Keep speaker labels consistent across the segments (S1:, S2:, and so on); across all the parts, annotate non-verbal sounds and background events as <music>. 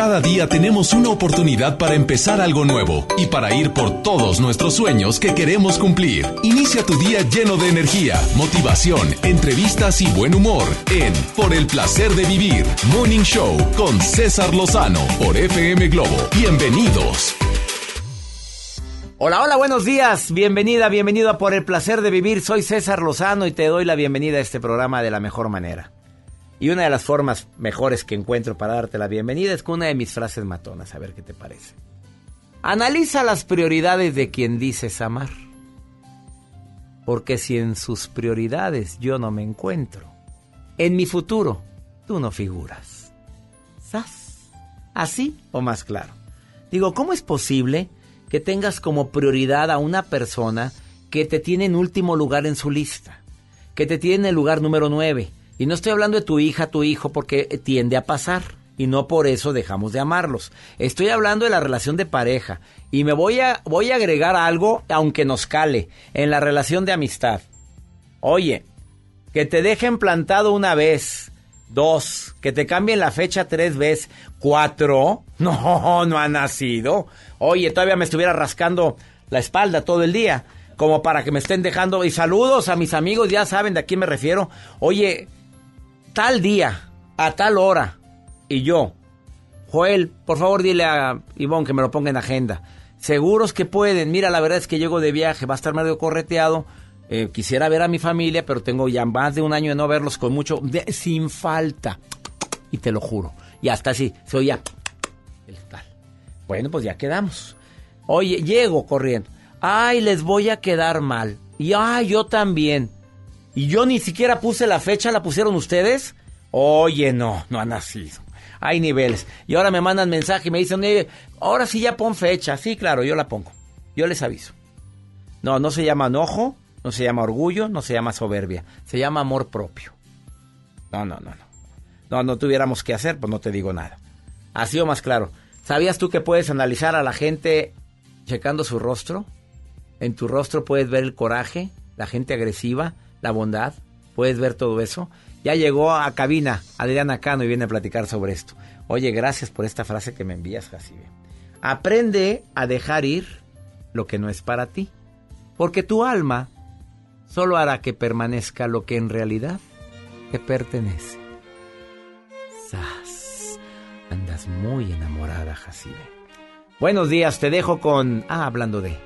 S1: Cada día tenemos una oportunidad para empezar algo nuevo y para ir por todos nuestros sueños que queremos cumplir. Inicia tu día lleno de energía, motivación, entrevistas y buen humor en Por el placer de vivir, Morning Show con César Lozano por FM Globo. Bienvenidos.
S2: Hola, hola, buenos días. Bienvenida, bienvenido a Por el placer de vivir. Soy César Lozano y te doy la bienvenida a este programa de la mejor manera. Y una de las formas mejores que encuentro para darte la bienvenida es con una de mis frases matonas, a ver qué te parece. Analiza las prioridades de quien dices amar. Porque si en sus prioridades yo no me encuentro, en mi futuro tú no figuras. ¿Sas? ¿Así o más claro? Digo, ¿cómo es posible que tengas como prioridad a una persona que te tiene en último lugar en su lista? Que te tiene en el lugar número 9 y no estoy hablando de tu hija, tu hijo, porque tiende a pasar. Y no por eso dejamos de amarlos. Estoy hablando de la relación de pareja. Y me voy a, voy a agregar algo, aunque nos cale, en la relación de amistad. Oye, que te dejen plantado una vez, dos, que te cambien la fecha tres veces, cuatro, <laughs> no, no ha nacido. Oye, todavía me estuviera rascando la espalda todo el día, como para que me estén dejando. Y saludos a mis amigos, ya saben de a quién me refiero. Oye, tal día, a tal hora. Y yo, Joel, por favor dile a Ivonne que me lo ponga en agenda. Seguros que pueden. Mira, la verdad es que llego de viaje, va a estar medio correteado. Eh, quisiera ver a mi familia, pero tengo ya más de un año de no verlos con mucho, sin falta. Y te lo juro. Y hasta así, se oía el tal. Bueno, pues ya quedamos. Oye, llego corriendo. Ay, les voy a quedar mal. Y ay, yo también. Y yo ni siquiera puse la fecha, ¿la pusieron ustedes? Oye, no, no ha nacido. Hay niveles. Y ahora me mandan mensaje y me dicen, ahora sí ya pon fecha. Sí, claro, yo la pongo. Yo les aviso. No, no se llama enojo, no se llama orgullo, no se llama soberbia. Se llama amor propio. No, no, no, no. No, no tuviéramos que hacer, pues no te digo nada. Así o más claro. ¿Sabías tú que puedes analizar a la gente checando su rostro? En tu rostro puedes ver el coraje, la gente agresiva, la bondad. Puedes ver todo eso. Ya llegó a cabina Adriana Cano y viene a platicar sobre esto. Oye, gracias por esta frase que me envías, Jacibe. Aprende a dejar ir lo que no es para ti. Porque tu alma solo hará que permanezca lo que en realidad te pertenece. Sas. Andas muy enamorada, Jacibe. Buenos días, te dejo con... Ah, hablando de...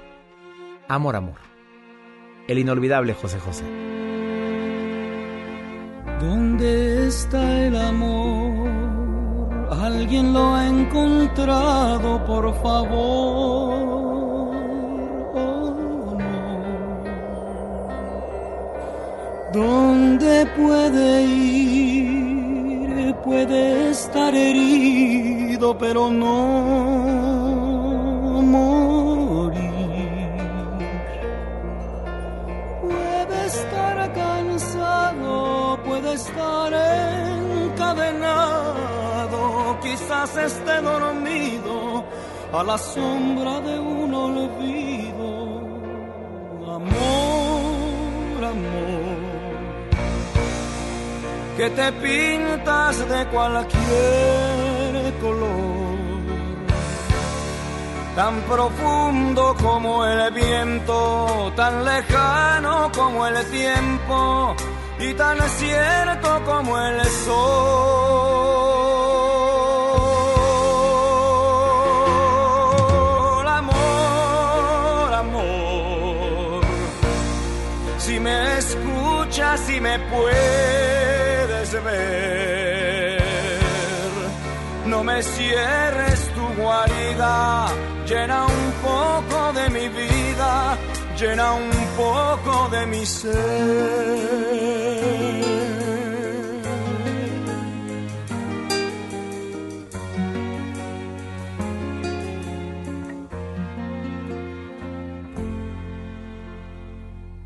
S2: Amor, amor. El inolvidable José José.
S3: ¿Dónde está el amor? Alguien lo ha encontrado, por favor. Oh, no. ¿Dónde puede ir? Puede estar herido, pero no. Cansado, puede estar encadenado, quizás esté dormido a la sombra de un olvido. Amor, amor, que te pintas de cualquier tan profundo como el viento, tan lejano como el tiempo y tan cierto como el sol. Amor, amor, si me escuchas, si me puedes ver, no me cierres tu guarida llena un poco de mi vida, llena un poco de mi ser.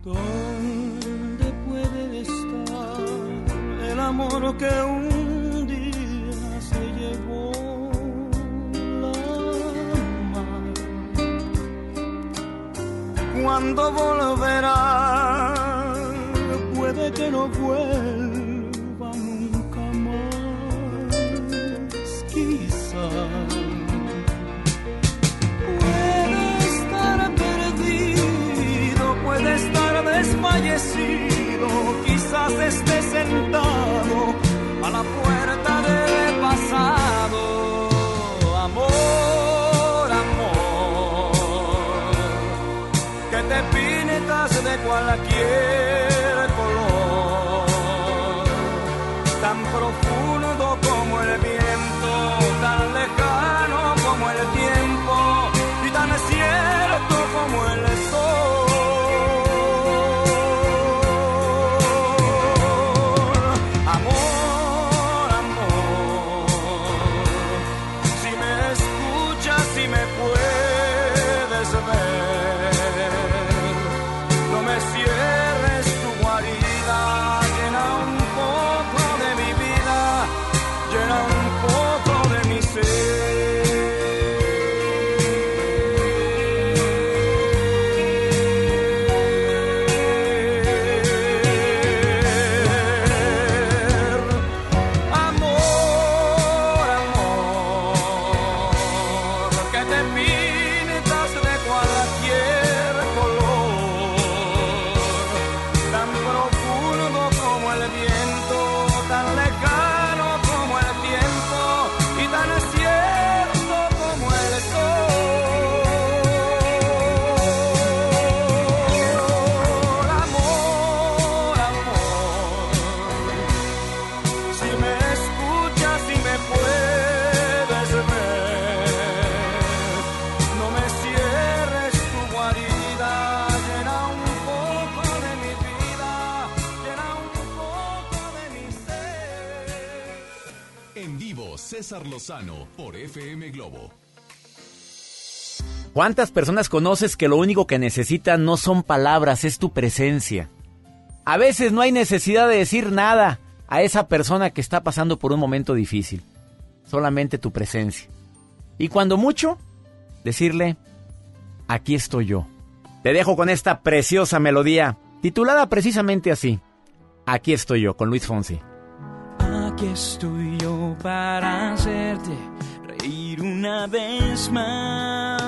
S3: ¿Dónde puede estar el amor que cuándo volverá. Puede que no vuelva nunca más, quizás. Puede estar perdido, puede estar desfallecido, quizás esté sentado pintas de
S1: Por FM Globo.
S2: ¿Cuántas personas conoces que lo único que necesitan no son palabras, es tu presencia? A veces no hay necesidad de decir nada a esa persona que está pasando por un momento difícil. Solamente tu presencia. Y cuando mucho, decirle, aquí estoy yo. Te dejo con esta preciosa melodía, titulada precisamente así. Aquí estoy yo, con Luis Fonsi.
S3: Aquí estoy yo para hacerte reír una vez más.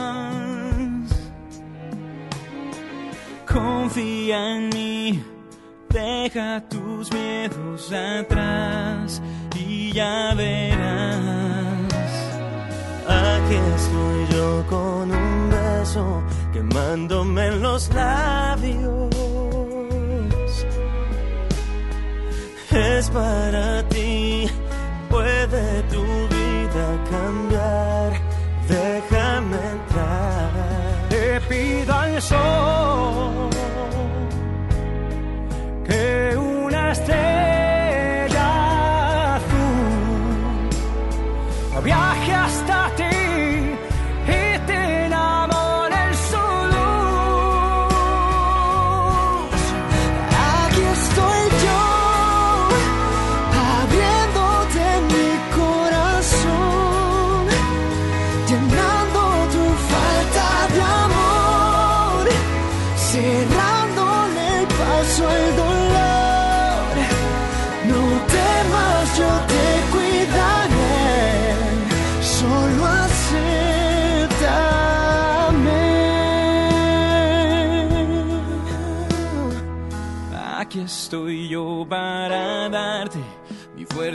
S3: Confía en mí, deja tus miedos atrás y ya verás.
S4: Aquí estoy yo con un beso quemándome en los labios. Es para ti, puede tu vida cambiar. Déjame entrar.
S3: Te pido al sol que una estrella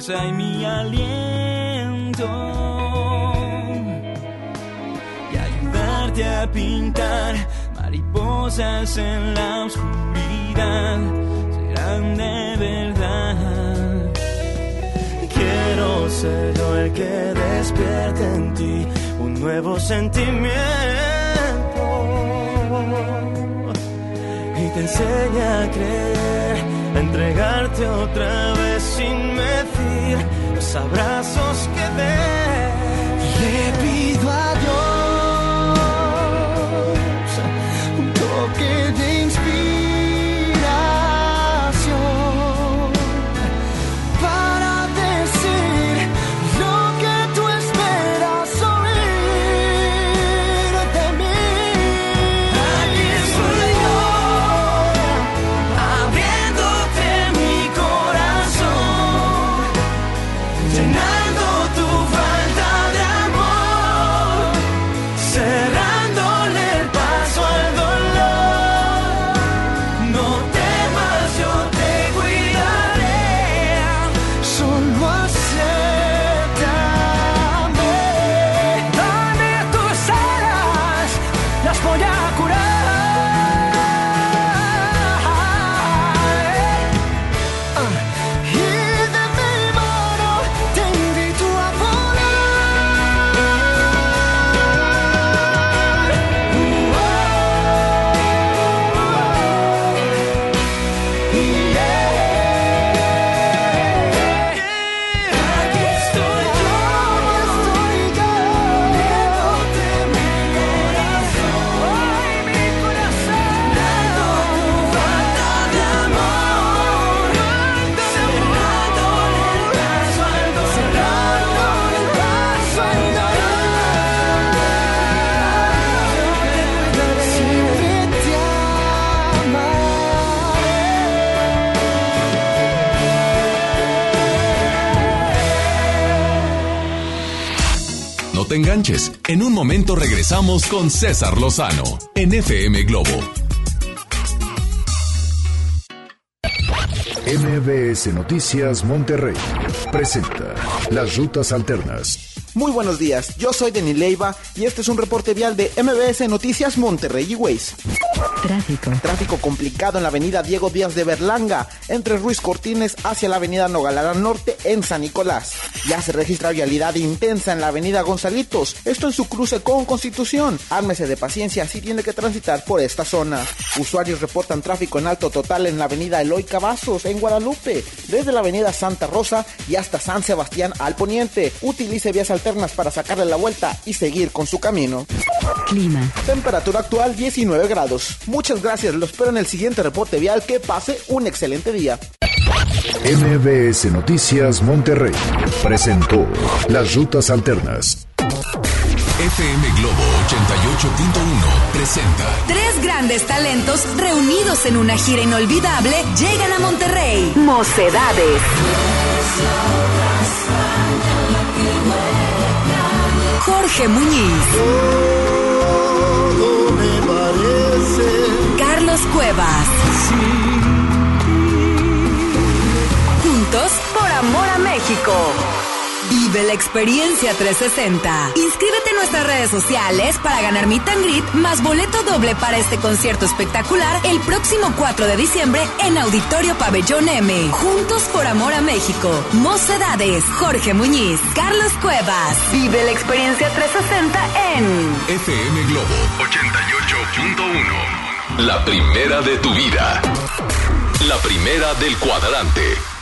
S3: fuerza y mi aliento y ayudarte a pintar mariposas en la oscuridad. Serán de verdad.
S4: Quiero ser yo el que despierte en ti un nuevo sentimiento y te enseñe a creer, a entregarte otra vez sin los abrazos que dé.
S3: Le pido a Dios un toque de
S1: te enganches. En un momento regresamos con César Lozano en FM Globo.
S5: MBS Noticias Monterrey presenta Las Rutas Alternas.
S6: Muy buenos días, yo soy Denis Leiva y este es un reporte vial de MBS Noticias Monterrey y Ways.
S7: Tráfico.
S6: Tráfico complicado en la avenida Diego Díaz de Berlanga, entre Ruiz Cortines hacia la avenida Nogalara Norte en San Nicolás. Ya se registra vialidad intensa en la avenida Gonzalitos, esto en su cruce con Constitución. Ármese de paciencia si tiene que transitar por esta zona. Usuarios reportan tráfico en alto total en la avenida Eloy Cavazos en Guadalupe, desde la avenida Santa Rosa y hasta San Sebastián al poniente. Utilice vías alternas para sacarle la vuelta y seguir con su camino.
S7: Clima.
S6: Temperatura actual 19 grados. Muchas gracias, lo espero en el siguiente reporte vial. Que pase un excelente día.
S5: MBS Noticias Monterrey presentó Las Rutas Alternas.
S1: FM Globo 88.1 presenta
S8: Tres grandes talentos reunidos en una gira inolvidable llegan a Monterrey. Mocedades. Jorge Muñiz. Carlos Cuevas. Juntos por amor a México. Vive la experiencia 360. Inscríbete en nuestras redes sociales para ganar Meet and más boleto doble para este concierto espectacular el próximo 4 de diciembre en Auditorio Pabellón M. Juntos por amor a México. Mocedades. Jorge Muñiz. Carlos Cuevas. Vive la experiencia 360 en
S1: FM Globo 88.1. La primera de tu vida. La primera del cuadrante.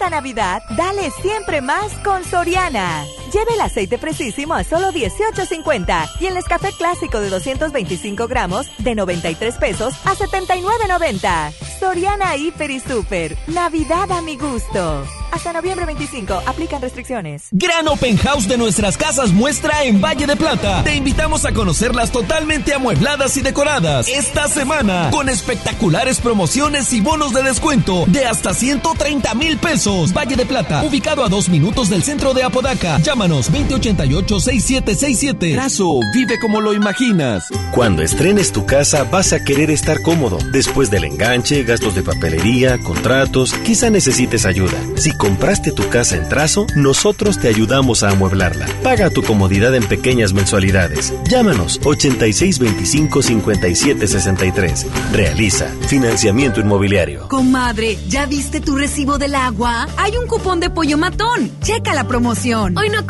S9: Esta Navidad, dale siempre más con Soriana. Lleve el aceite precisísimo a solo 18.50 y el café clásico de 225 gramos de 93 pesos a 79.90. Soriana Hiper y Super. Navidad a mi gusto. Hasta noviembre 25. Aplican restricciones.
S10: Gran Open House de nuestras casas muestra en Valle de Plata. Te invitamos a conocerlas totalmente amuebladas y decoradas esta semana con espectaculares promociones y bonos de descuento de hasta 130 mil pesos. Valle de Plata, ubicado a dos minutos del centro de Apodaca. Llámanos 2088-6767.
S11: Trazo, vive como lo imaginas.
S12: Cuando estrenes tu casa vas a querer estar cómodo. Después del enganche, gastos de papelería, contratos, quizá necesites ayuda. Si compraste tu casa en trazo, nosotros te ayudamos a amueblarla. Paga tu comodidad en pequeñas mensualidades. Llámanos 8625-5763. Realiza financiamiento inmobiliario.
S8: Comadre, ¿ya viste tu recibo del agua? Hay un cupón de pollo matón. Checa la promoción.
S13: Hoy no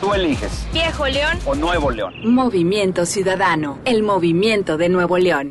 S14: Tú eliges.
S15: Viejo León
S14: o Nuevo León.
S8: Movimiento Ciudadano, el movimiento de Nuevo León.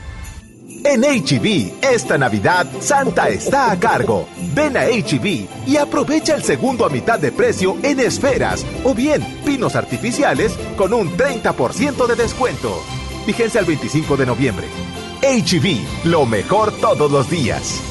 S16: En HB, esta Navidad, Santa está a cargo. Ven a HB y aprovecha el segundo a mitad de precio en esferas o bien pinos artificiales con un 30% de descuento. Vigencia el 25 de noviembre. HB, lo mejor todos los días.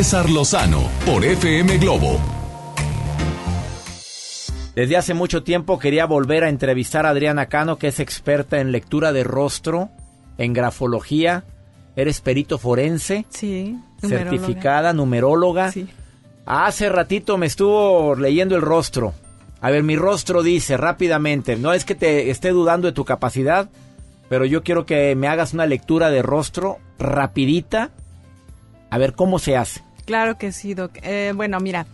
S17: César Lozano por FM Globo.
S2: Desde hace mucho tiempo quería volver a entrevistar a Adriana Cano, que es experta en lectura de rostro, en grafología. Eres perito forense.
S18: Sí.
S2: Certificada, numeróloga. Sí. Hace ratito me estuvo leyendo el rostro. A ver, mi rostro dice rápidamente, no es que te esté dudando de tu capacidad, pero yo quiero que me hagas una lectura de rostro rapidita a ver, ¿cómo se hace?
S18: Claro que sí, Doc. Eh, bueno, mira,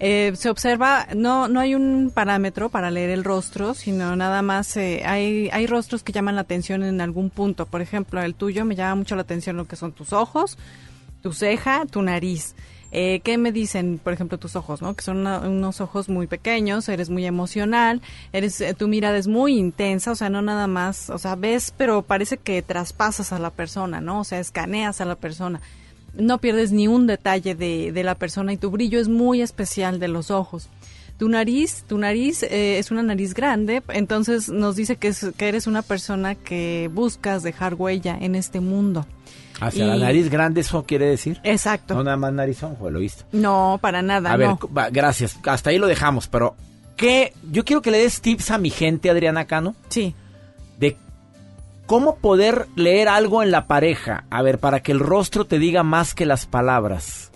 S18: eh, se observa, no, no hay un parámetro para leer el rostro, sino nada más eh, hay, hay rostros que llaman la atención en algún punto. Por ejemplo, el tuyo me llama mucho la atención lo que son tus ojos, tu ceja, tu nariz. Eh, ¿Qué me dicen, por ejemplo, tus ojos, no? Que son unos ojos muy pequeños, eres muy emocional, eres, eh, tu mirada es muy intensa, o sea, no nada más, o sea, ves, pero parece que traspasas a la persona, ¿no? O sea, escaneas a la persona. No pierdes ni un detalle de, de la persona y tu brillo es muy especial de los ojos. Tu nariz, tu nariz eh, es una nariz grande, entonces nos dice que, es- que eres una persona que buscas dejar huella en este mundo.
S2: Hacia
S18: Y-
S2: la nariz grande, ¿eso quiere decir?
S18: Exacto.
S2: No nada más narizón, lo visto.
S18: No, para nada,
S2: A ver,
S18: no.
S2: va, gracias. Hasta ahí lo dejamos, pero ¿qué? Yo quiero que le des tips a mi gente, Adriana Cano.
S18: Sí.
S2: Cómo poder leer algo en la pareja. A ver, para que el rostro te diga más que las palabras.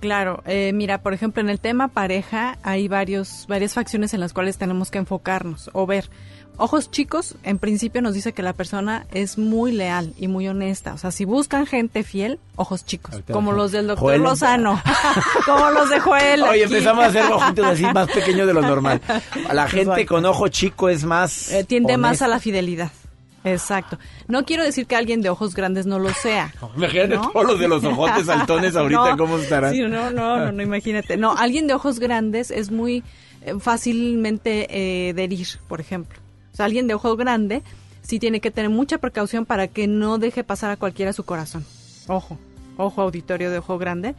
S18: Claro, eh, mira, por ejemplo, en el tema pareja hay varios, varias facciones en las cuales tenemos que enfocarnos o ver. Ojos chicos, en principio nos dice que la persona es muy leal y muy honesta. O sea, si buscan gente fiel, ojos chicos,
S2: Ahorita
S18: como los del doctor
S2: Joel-
S18: Lozano, <laughs> <laughs> como los de Joel.
S2: Oye,
S18: aquí.
S2: empezamos a hacer ojitos así más <laughs> pequeños de lo normal. La gente
S18: Exacto.
S2: con ojo chico es más...
S18: Eh, tiende más a la fidelidad. Exacto. No quiero decir que alguien de ojos grandes no lo sea. <laughs>
S2: Imagínate
S18: ¿no?
S2: todos los de los ojotes saltones <laughs> ahorita,
S18: No,
S2: ¿cómo estarán?
S18: Sí, no, no, no, no, imagínate. No, alguien de ojos grandes es muy eh, fácilmente eh, de herir, por ejemplo. O sea, alguien de ojo grande sí tiene que tener mucha precaución para que no deje pasar a cualquiera su corazón. Ojo, ojo auditorio de ojo grande.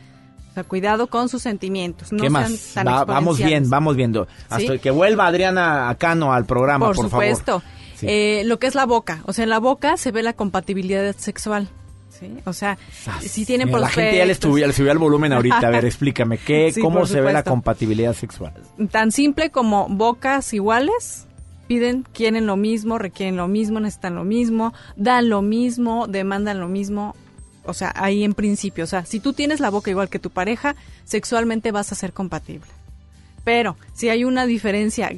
S18: O sea, cuidado con sus sentimientos. No
S2: ¿Qué
S18: sean
S2: más?
S18: tan
S2: Va- vamos bien, vamos viendo. Hasta
S18: ¿Sí?
S2: que vuelva Adriana Cano al programa, por,
S18: Por, supuesto.
S2: favor. Sí.
S18: Eh, lo que es la boca. O sea, en la boca se ve la compatibilidad sexual. ¿sí? O sea, si tienen
S2: Mira, la gente ya le subió, subió el volumen ahorita. A ver, <laughs> explícame, ¿qué,
S18: Sí,
S2: ¿cómo se ve la compatibilidad sexual?
S18: tan simple como bocas iguales, piden, quieren lo mismo, requieren lo mismo, necesitan lo mismo, dan lo mismo, demandan lo mismo. O sea, ahí en principio, o sea, si tú tienes la boca igual que tu pareja, sexualmente vas a ser compatible. Pero si hay una diferencia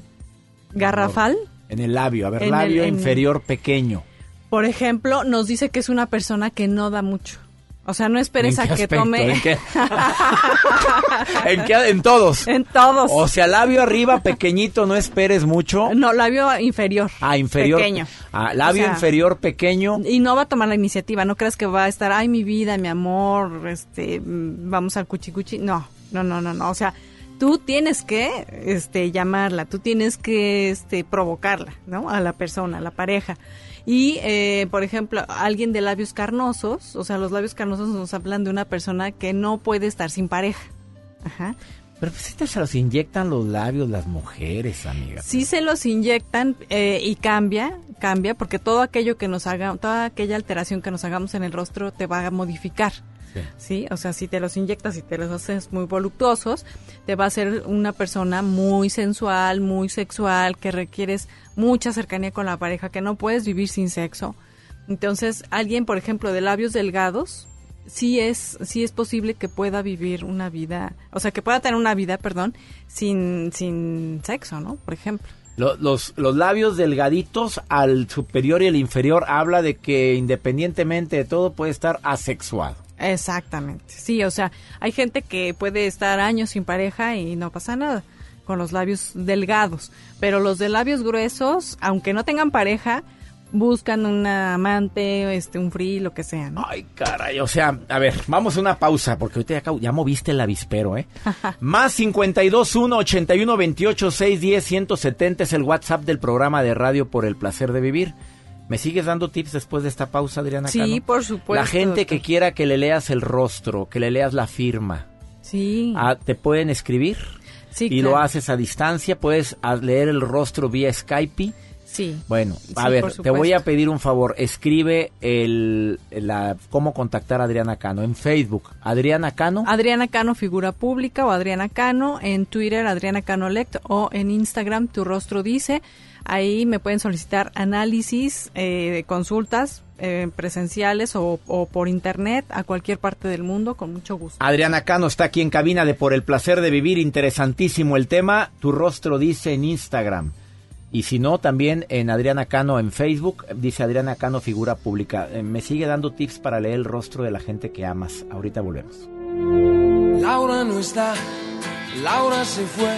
S18: garrafal,
S2: En el labio, a ver,
S18: En
S2: labio inferior pequeño.
S18: por ejemplo, nos dice que es una persona que no da mucho. O sea, no esperes
S2: ¿En
S18: a que
S2: aspecto?
S18: tome
S2: ¿En qué? <laughs> ¿En, qué? en todos.
S18: en todos.
S2: O sea, labio arriba pequeñito, no esperes mucho.
S18: No, labio inferior.
S2: Ah, inferior.
S18: Pequeño.
S2: Ah, labio
S18: O sea,
S2: inferior pequeño.
S18: Y no va a tomar la iniciativa, no creas que va a estar, ay, mi vida, mi amor, este, mm, vamos al cuchicuchi. No, no, no, no, no. O sea, tú tienes que, este, llamarla, tú tienes que, este, provocarla, ¿no? A la persona, a la pareja. Y, eh, por ejemplo, alguien de labios carnosos, o sea, los labios carnosos nos hablan de una persona que no puede estar sin pareja. Ajá.
S2: Pero pues este se los inyectan los labios las mujeres, amiga.
S18: Sí se los inyectan eh, y cambia, cambia, porque todo aquello que nos haga, toda aquella alteración que nos hagamos en el rostro te va a modificar.
S2: Sí.
S18: Sí, o sea, si te los inyectas y te los haces muy voluptuosos, te va a hacer una persona muy sensual, muy sexual, que requieres mucha cercanía con la pareja, que no puedes vivir sin sexo. Entonces, alguien, por ejemplo, de labios delgados, sí es, sí es posible que pueda vivir una vida, o sea, que pueda tener una vida, perdón, sin, sin sexo, ¿no? Por ejemplo.
S2: Lo- Los, los labios delgaditos al superior y el inferior habla de que independientemente de todo puede estar asexuado.
S18: Exactamente. Sí, o sea, hay gente que puede estar años sin pareja y no pasa nada con los labios delgados, pero los de labios gruesos, aunque no tengan pareja, buscan un amante, este, un free, lo que sea, ¿no?
S2: Ay, caray, o sea, a ver, vamos a una pausa, porque ahorita ya, acabo- ya moviste el avispero, ¿eh? <laughs> Más 52 1 81 28 610 170 es el WhatsApp del programa de radio por el placer de vivir. ¿Me sigues dando tips después de esta pausa, Adriana?
S18: Sí,
S2: Cano?
S18: por supuesto.
S2: La gente
S18: doctor.
S2: que quiera que le leas el rostro, que le leas la firma,
S18: Sí.
S2: ah, ¿te pueden escribir?
S18: Sí,
S2: y
S18: claro.
S2: lo haces a distancia, puedes ah, leer el rostro vía Skype.
S18: Sí.
S2: Bueno, a
S18: Sí,
S2: ver, te voy a pedir un favor. Escribe el, la, cómo contactar a Adriana Cano en Facebook. Adriana Cano.
S18: Adriana Cano, figura pública, o Adriana Cano, en Twitter, Adriana Cano Lect, o en Instagram, Tu Rostro Dice. Ahí me pueden solicitar análisis, eh, consultas eh, presenciales o, o por internet a cualquier parte del mundo, con mucho gusto.
S2: Adriana Cano está aquí en cabina de Por el placer de vivir. Interesantísimo el tema. Tu rostro dice en Instagram. Y si no, también en Adriana Cano en Facebook. Dice Adriana Cano, figura pública. Eh, me sigue dando tips para leer el rostro de la gente que amas. Ahorita volvemos.
S19: Laura no está, Laura se fue,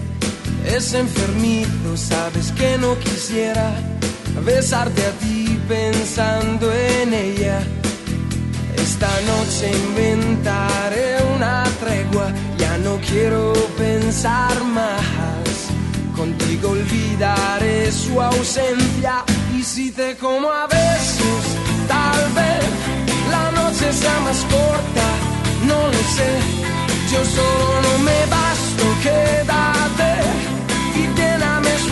S19: Es enfermito, sabes que no quisiera besarte a ti pensando en ella. Esta noche inventaré una tregua, ya no quiero pensar más. Contigo olvidaré su ausencia y si te como a besos, tal vez la noche sea más corta, no lo sé. Yo solo no me basto, quédate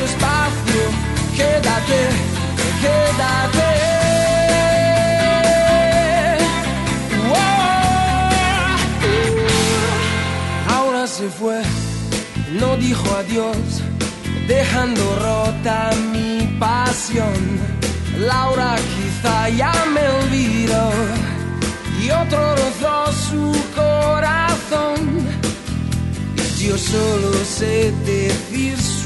S19: espacio, quédate, quédate. Ahora se fue, no dijo adiós, dejando rota mi pasión. Laura quizá ya me olvidó y otro rozó su corazón. Yo solo sé decir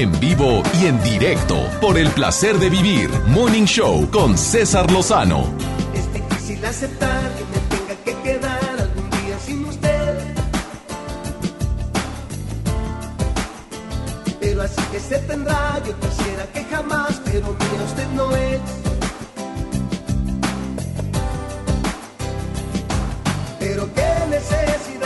S19: En
S1: vivo y en directo por el placer de vivir Morning Show con César Lozano.
S20: Es difícil aceptar que me tenga que quedar algún día sin usted. Pero así que se tendrá, yo quisiera que jamás, pero mira usted no es. Pero qué necesidad,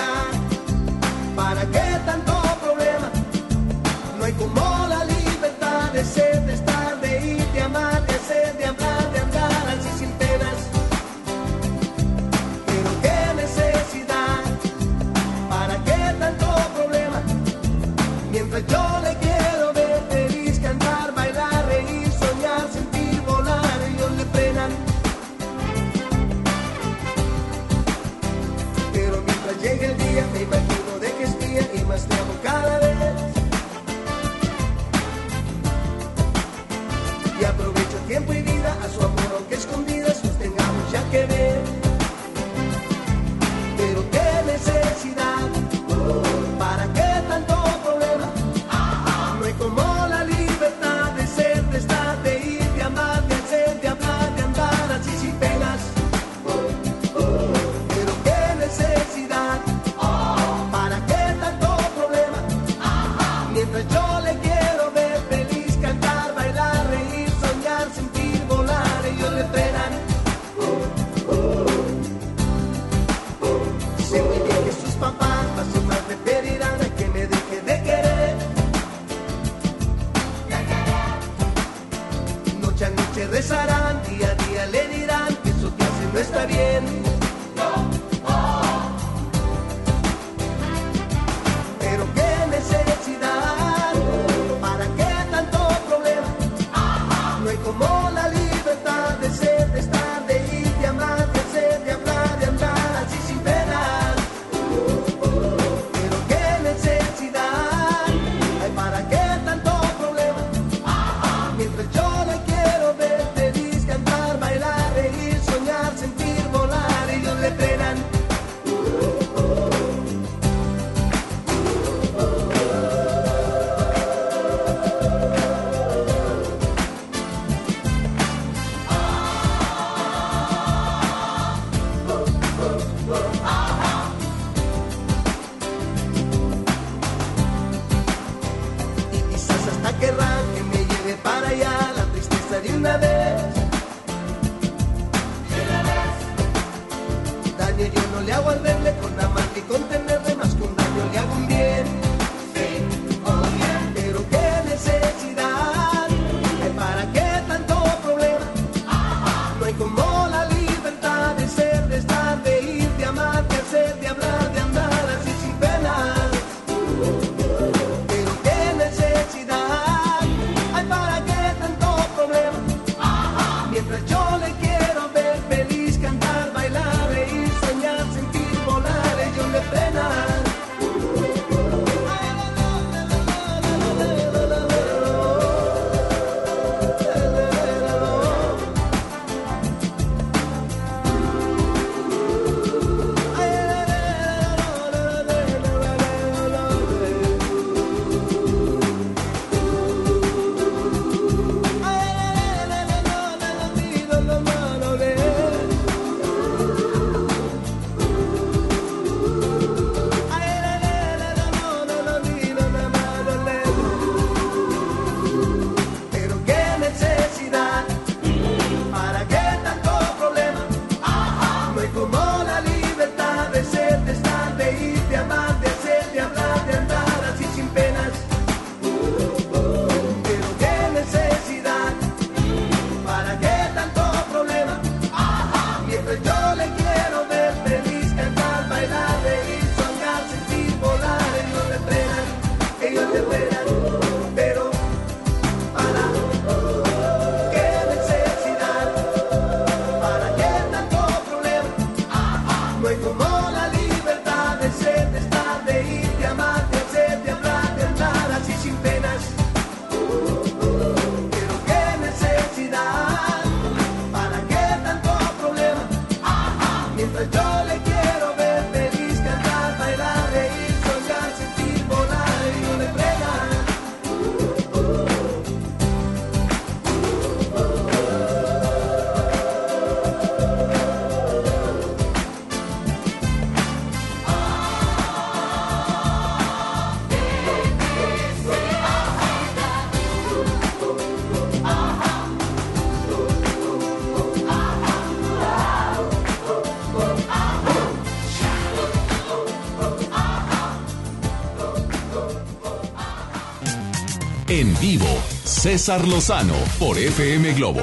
S1: César Lozano por FM Globo.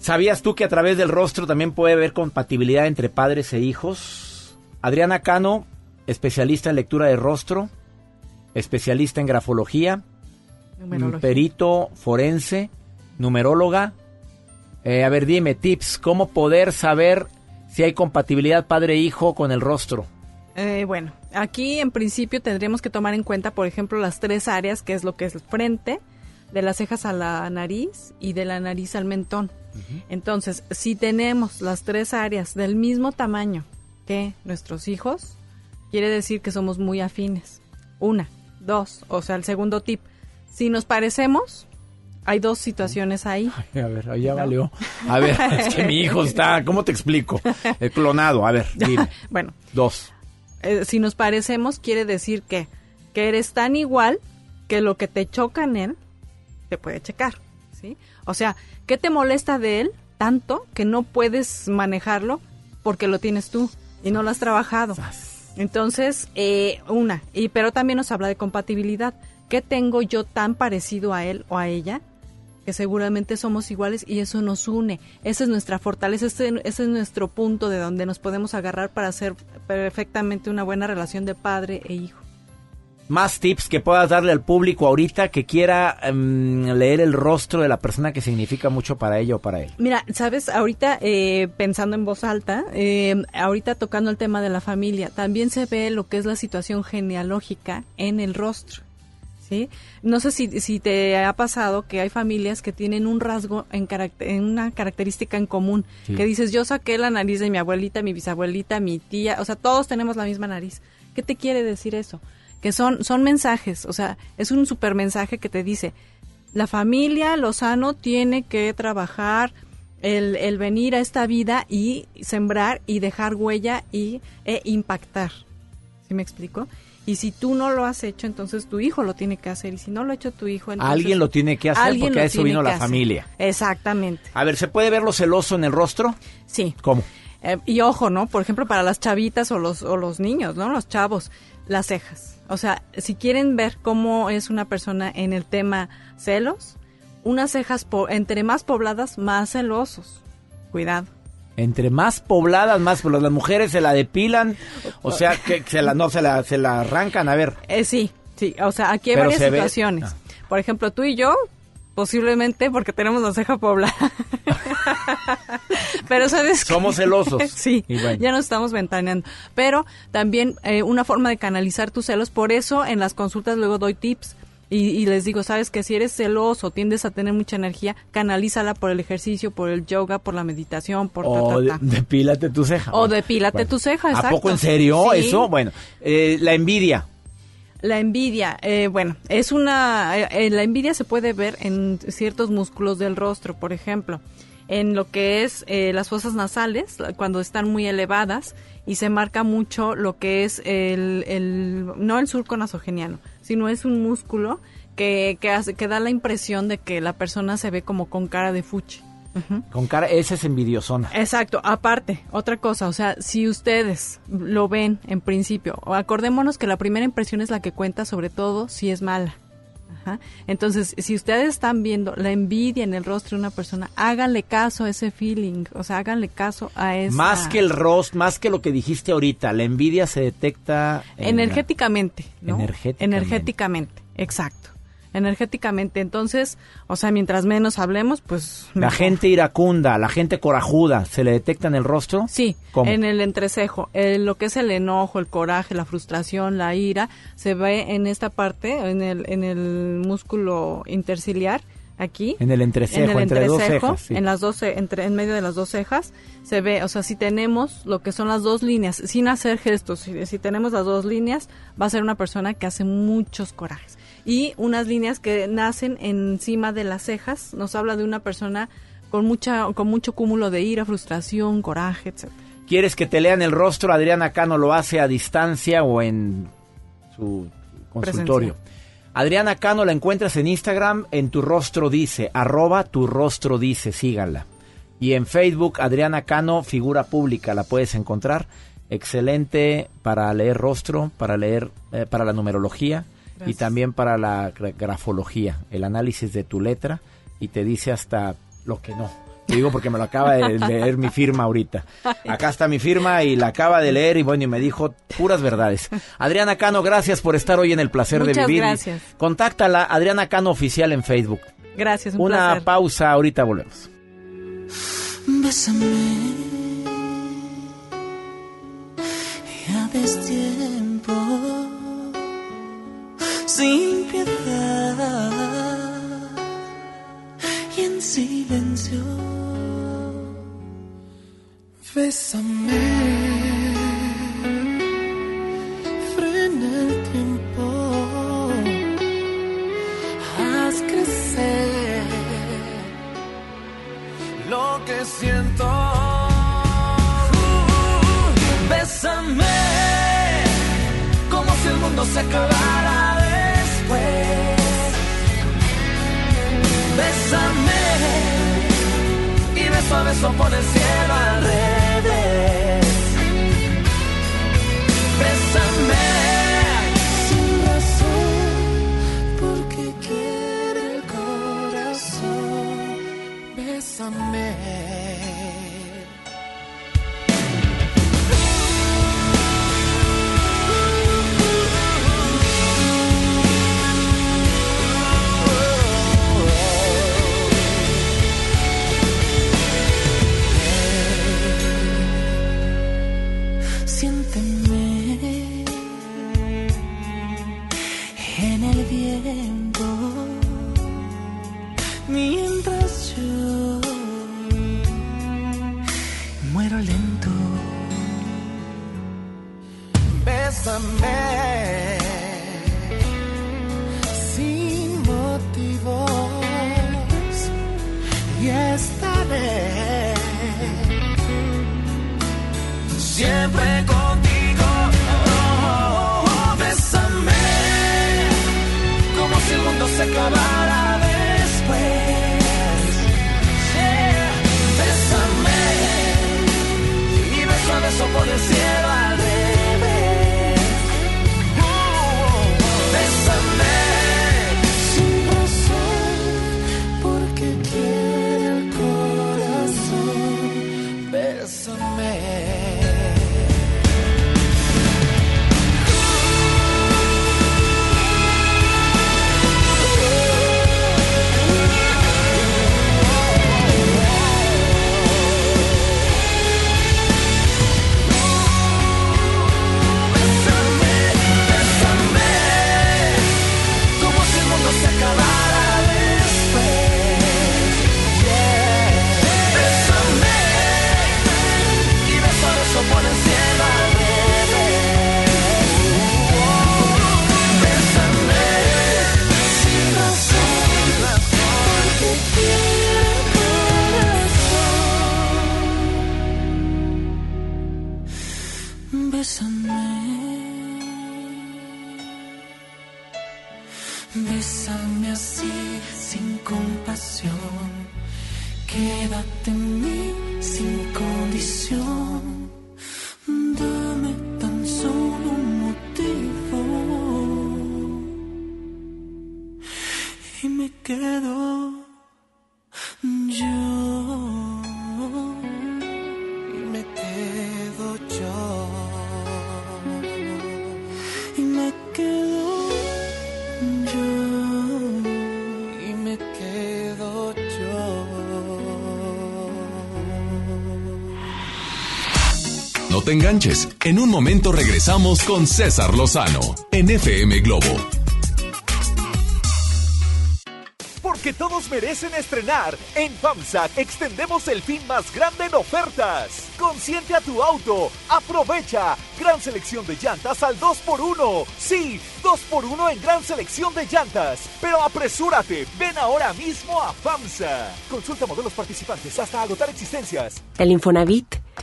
S2: ¿Sabías tú que a través del rostro también puede haber compatibilidad entre padres e hijos? Adriana Cano, especialista en lectura de rostro, especialista en grafología,
S18: Numerología.
S2: perito forense, numeróloga. Eh, a ver, dime, tips, ¿cómo poder saber si hay compatibilidad padre-hijo con el rostro?
S18: Eh, bueno, aquí en principio tendríamos que tomar en cuenta, por ejemplo, las tres áreas, que es lo que es el frente, de las cejas a la nariz y de la nariz al mentón. Entonces, si tenemos las tres áreas del mismo tamaño que nuestros hijos, quiere decir que somos muy afines. Una, dos, o sea, el segundo tip. Si nos parecemos, hay dos situaciones ahí.
S2: A ver, ahí ya
S18: ¿No?
S2: valió. A ver, es que mi hijo está, ¿cómo te explico? El clonado, a ver, <laughs> dime.
S18: bueno,
S2: Dos.
S18: Eh, si nos parecemos, quiere decir que, que eres tan igual que lo que te choca en él te puede checar, ¿sí? O sea, ¿qué te molesta de él tanto que no puedes manejarlo porque lo tienes tú y no lo has trabajado? Entonces, eh, una, y pero también nos habla de compatibilidad. ¿Qué tengo yo tan parecido a él o a ella? Que seguramente somos iguales y eso nos une. Esa es nuestra fortaleza, ese, ese es nuestro punto de donde nos podemos agarrar para hacer perfectamente una buena relación de padre e hijo.
S2: Más tips que puedas darle al público ahorita que quiera em, leer el rostro de la persona que significa mucho para ella o para él.
S18: Mira, sabes, ahorita eh, pensando en voz alta, eh, ahorita tocando el tema de la familia, también se ve lo que es la situación genealógica en el rostro. ¿Sí? No sé si, si te ha pasado que hay familias que tienen un rasgo en, caract- en una característica en común,
S21: Sí.
S18: que dices, yo saqué la nariz de mi abuelita, mi bisabuelita, mi tía, o sea, todos tenemos la misma nariz. ¿Qué te quiere decir eso? Que son, son mensajes, o sea, es un super mensaje que te dice, la familia Lozano tiene que trabajar el, el venir a esta vida y sembrar y dejar huella y e impactar. ¿Sí me explico? Y si tú no lo has hecho, entonces tu hijo lo tiene que hacer. Y si no lo ha hecho tu hijo, entonces...
S2: Alguien lo tiene que hacer
S18: alguien
S2: porque a eso vino la
S18: hacer.
S2: familia.
S18: Exactamente.
S2: A ver, ¿se puede ver lo celoso en el rostro?
S18: Sí.
S2: ¿Cómo?
S18: Eh, y ojo, ¿no? Por ejemplo, para las chavitas o los, o los niños, ¿no? Los chavos, las cejas. O sea, si quieren ver cómo es una persona en el tema celos, unas cejas po- entre más pobladas, más celosos. Cuidado.
S2: Entre más pobladas, más pero las mujeres se la depilan, o sea, que se la no se la se la arrancan, a ver.
S18: Eh, sí, sí. O sea, aquí hay
S2: Pero
S18: varias situaciones.
S2: Ah.
S18: Por ejemplo, tú y yo, posiblemente porque tenemos la ceja poblada. <laughs> Pero sabes qué?
S2: Somos celosos. <laughs>
S18: sí,
S2: bueno.
S18: ya nos estamos ventaneando. Pero también eh, una forma de canalizar tus celos, por eso en las consultas luego doy tips. Y, y les digo, sabes que si eres celoso, tiendes a tener mucha energía, canalízala por el ejercicio, por el yoga, por la meditación, por ta,
S2: O
S18: ta,
S2: de-
S18: ta.
S2: depílate tu ceja.
S18: O depílate tu ceja,
S2: ¿A
S18: exacto.
S2: poco en serio
S18: Sí.
S2: eso? Bueno, eh, la envidia.
S18: La envidia, eh, bueno, es una, eh, eh, la envidia se puede ver en ciertos músculos del rostro, por ejemplo, en lo que es eh, las fosas nasales, cuando están muy elevadas y se marca mucho lo que es el, el no el surco nasogeniano, sino es un músculo que, que, hace, que da la impresión de que la persona se ve como con cara de fuchi.
S2: Con cara, esa es envidiosona.
S18: Exacto, aparte, otra cosa, o sea, si ustedes lo ven en principio, o acordémonos que la primera impresión es la que cuenta, sobre todo si es mala. Ajá. Entonces, si ustedes están viendo la envidia en el rostro de una persona, háganle caso a ese feeling, o sea, háganle caso a esa...
S2: Más que el rostro, más que lo que dijiste ahorita, la envidia se detecta en la-
S18: Energéticamente, ¿no?
S2: Energéticamente.
S18: Energéticamente, exacto. Energéticamente, entonces, o sea, mientras menos hablemos, pues...
S2: La gente iracunda, la gente corajuda, ¿se le detecta en el rostro?
S18: Sí,
S2: ¿Cómo?
S18: en el entrecejo. Eh, lo que es el enojo, el coraje, la frustración, la ira, se ve en esta parte, en el, en el músculo interciliar, aquí.
S2: En el entrecejo,
S18: en el
S2: entre dos
S18: entrecejo,
S2: cejas, sí.
S18: en las dos, entre, en medio de las dos cejas, se ve, o sea, si tenemos lo que son las dos líneas, sin hacer gestos, si, si tenemos las dos líneas, va a ser una persona que hace muchos corajes. Y unas líneas que nacen encima de las cejas, nos habla de una persona con mucha, con mucho cúmulo de ira, frustración, coraje, etc.
S2: ¿Quieres que te lean el rostro? Adriana Cano lo hace a distancia o en su consultorio. Adriana Cano la encuentras en Instagram, en tu rostro dice, arroba tu rostro dice, síganla. Y en Facebook, Adriana Cano, figura pública, la puedes encontrar. Excelente para leer rostro, para leer, eh, para la numerología y también para la gra- grafología, el análisis de tu letra y te dice hasta lo que no. Te digo porque me lo acaba de <laughs> leer mi firma ahorita. Acá está mi firma y la acaba de leer y bueno, y me dijo puras verdades. Adriana Cano, gracias por estar hoy en El Placer
S18: Muchas
S2: de Vivir.
S18: gracias.
S2: Contáctala, Adriana Cano Oficial en Facebook.
S18: Gracias, un
S2: Una
S18: placer.
S2: pausa, ahorita volvemos.
S17: Bésame. Ya destiempo. Sin piedad. Y en silencio. Bésame. Frena el tiempo. Haz crecer
S22: lo que siento. Bésame como si el mundo se acabara Bésame y beso a beso por el cielo al revés. Bésame
S17: sin razón, porque quiere el corazón. Bésame.
S1: Enganches. En un momento regresamos con César Lozano en FM Globo.
S23: Porque todos merecen estrenar. En FAMSA extendemos el fin más grande en ofertas. Consiente a tu auto. Aprovecha. Gran selección de llantas al 2x1. Sí, 2x1 en gran selección de llantas. Pero apresúrate. Ven ahora mismo a FAMSA. Consulta modelos participantes hasta agotar existencias.
S24: El Infonavit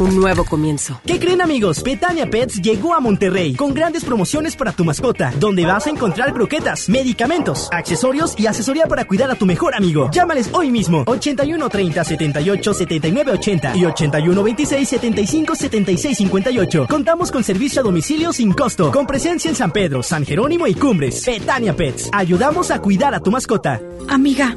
S24: un nuevo comienzo.
S25: ¿Qué creen amigos? Petania Pets llegó a Monterrey con grandes promociones para tu mascota, donde vas a encontrar croquetas, medicamentos, accesorios y asesoría para cuidar a tu mejor amigo. Llámales hoy mismo 81 30 78 79 80 y 81 26 75 76 58. Contamos con servicio a domicilio sin costo, con presencia en San Pedro, San Jerónimo y Cumbres. Petania Pets, ayudamos a cuidar a tu mascota.
S26: Amiga,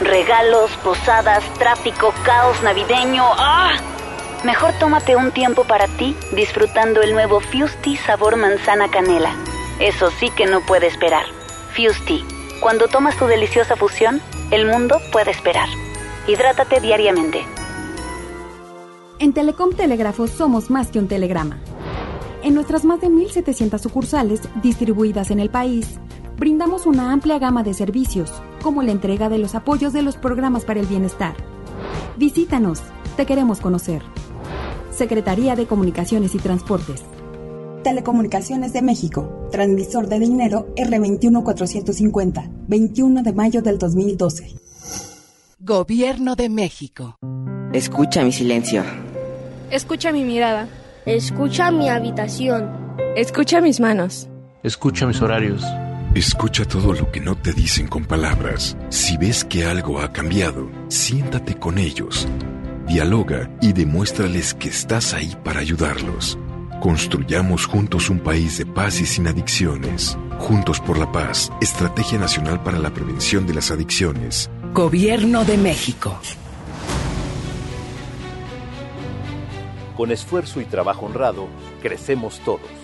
S27: Regalos, posadas, tráfico, caos navideño. ¡Ah! Mejor tómate un tiempo para ti disfrutando el nuevo Fusti sabor manzana canela. Eso sí que no puede esperar. Fusti, cuando tomas tu deliciosa fusión, el mundo puede esperar. Hidrátate diariamente.
S28: En Telecom Telégrafo somos más que un telegrama. En nuestras más de 1.700 sucursales distribuidas en el país, brindamos una amplia gama de servicios, como la entrega de los apoyos de los programas para el bienestar. Visítanos, te queremos conocer. Secretaría de Comunicaciones y Transportes.
S29: Telecomunicaciones de México, transmisor de dinero R21450, 21 de mayo del 2012.
S30: Gobierno de México.
S31: Escucha mi silencio.
S32: Escucha mi mirada.
S33: Escucha mi habitación.
S32: Escucha mis manos.
S34: Escucha mis horarios.
S35: Escucha todo lo que no te dicen con palabras. Si ves que algo ha cambiado, siéntate con ellos. Dialoga y demuéstrales que estás ahí para ayudarlos. Construyamos juntos un país de paz y sin adicciones. Juntos por la paz, Estrategia Nacional para la Prevención de las Adicciones.
S30: Gobierno de México.
S36: Con esfuerzo y trabajo honrado, crecemos todos.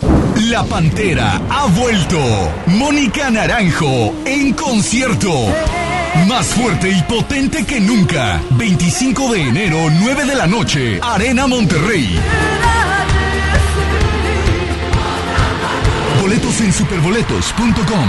S1: La Pantera ha vuelto. Mónica Naranjo en concierto. Más fuerte y potente que nunca. 25 de enero, 9 de la noche. Arena Monterrey. Boletos en superboletos.com.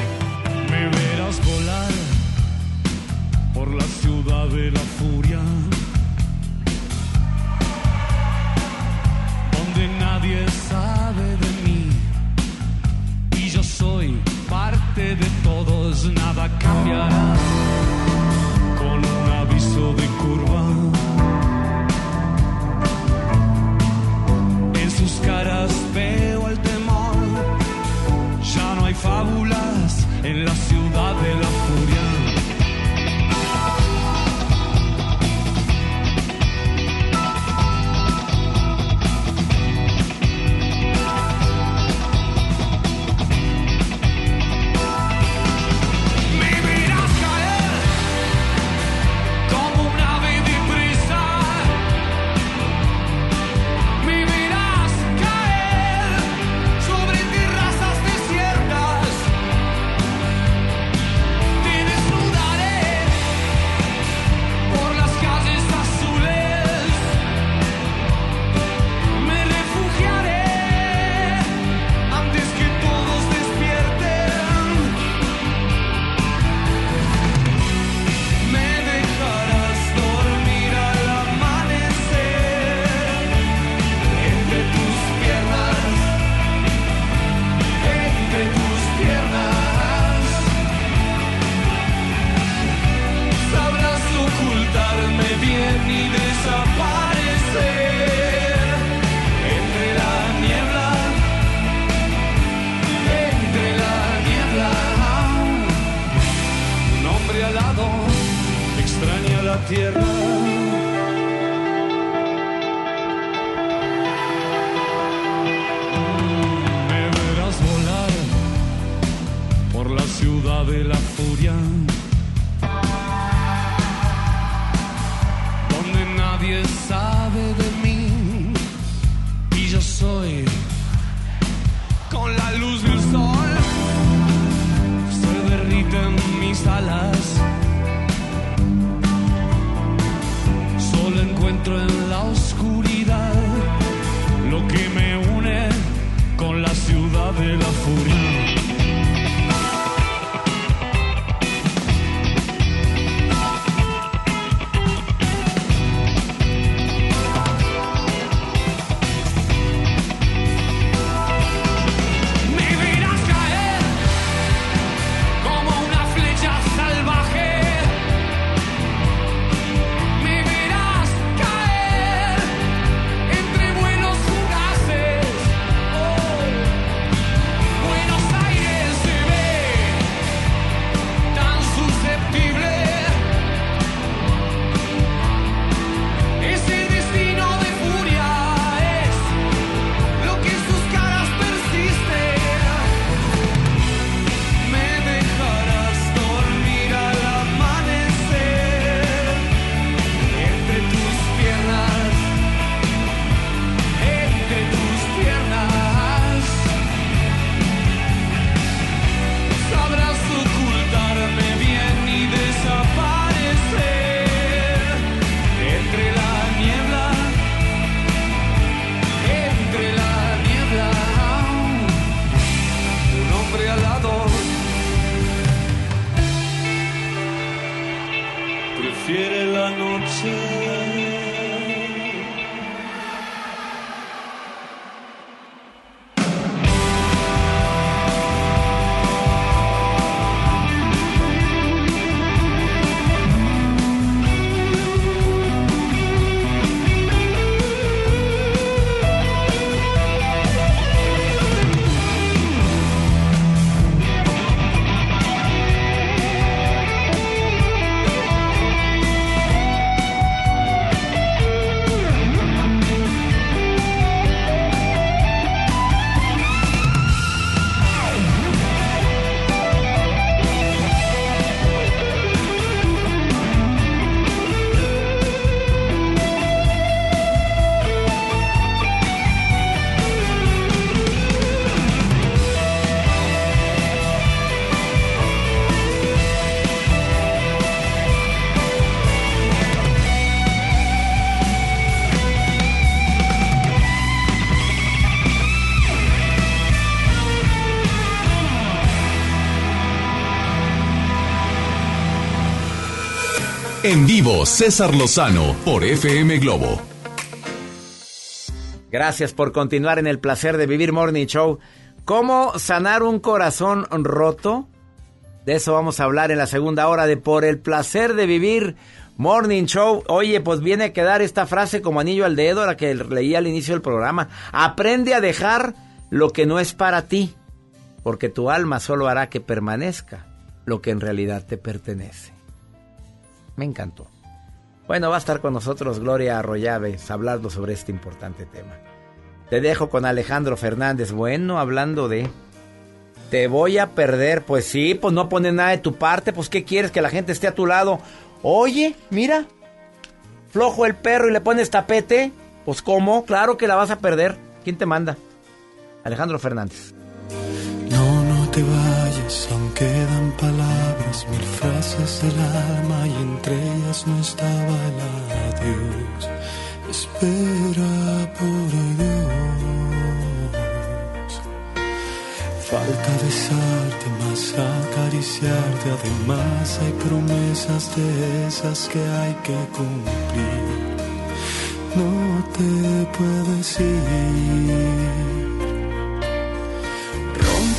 S37: En
S1: vivo, César Lozano por FM Globo.
S2: Gracias por continuar en el placer de vivir Morning Show. ¿Cómo sanar un corazón roto? De eso vamos a hablar en la segunda hora de Por el placer de vivir Morning Show. Oye, pues viene a quedar esta frase como anillo al dedo, la que leí al inicio del programa. Aprende a dejar lo que no es para ti, porque tu alma solo hará que permanezca lo que en realidad te pertenece. Me encantó. Bueno, va a estar con nosotros Gloria Arroyaves hablando sobre este importante tema. Te dejo con Alejandro Fernández. Bueno, hablando de... Te voy a perder. Pues sí, pues no pone nada de tu parte. Pues ¿qué quieres? Que la gente esté a tu lado. Oye, mira. Flojo el perro y le pones tapete. Pues ¿cómo? Claro que la vas a perder. ¿Quién te manda? Alejandro Fernández.
S38: No, no te vayas, aunque quedan palabras, del alma y entre ellas no estaba el adiós. Espera por Dios. Falta besarte, más acariciarte, además hay promesas de esas que hay que cumplir. No te puedes ir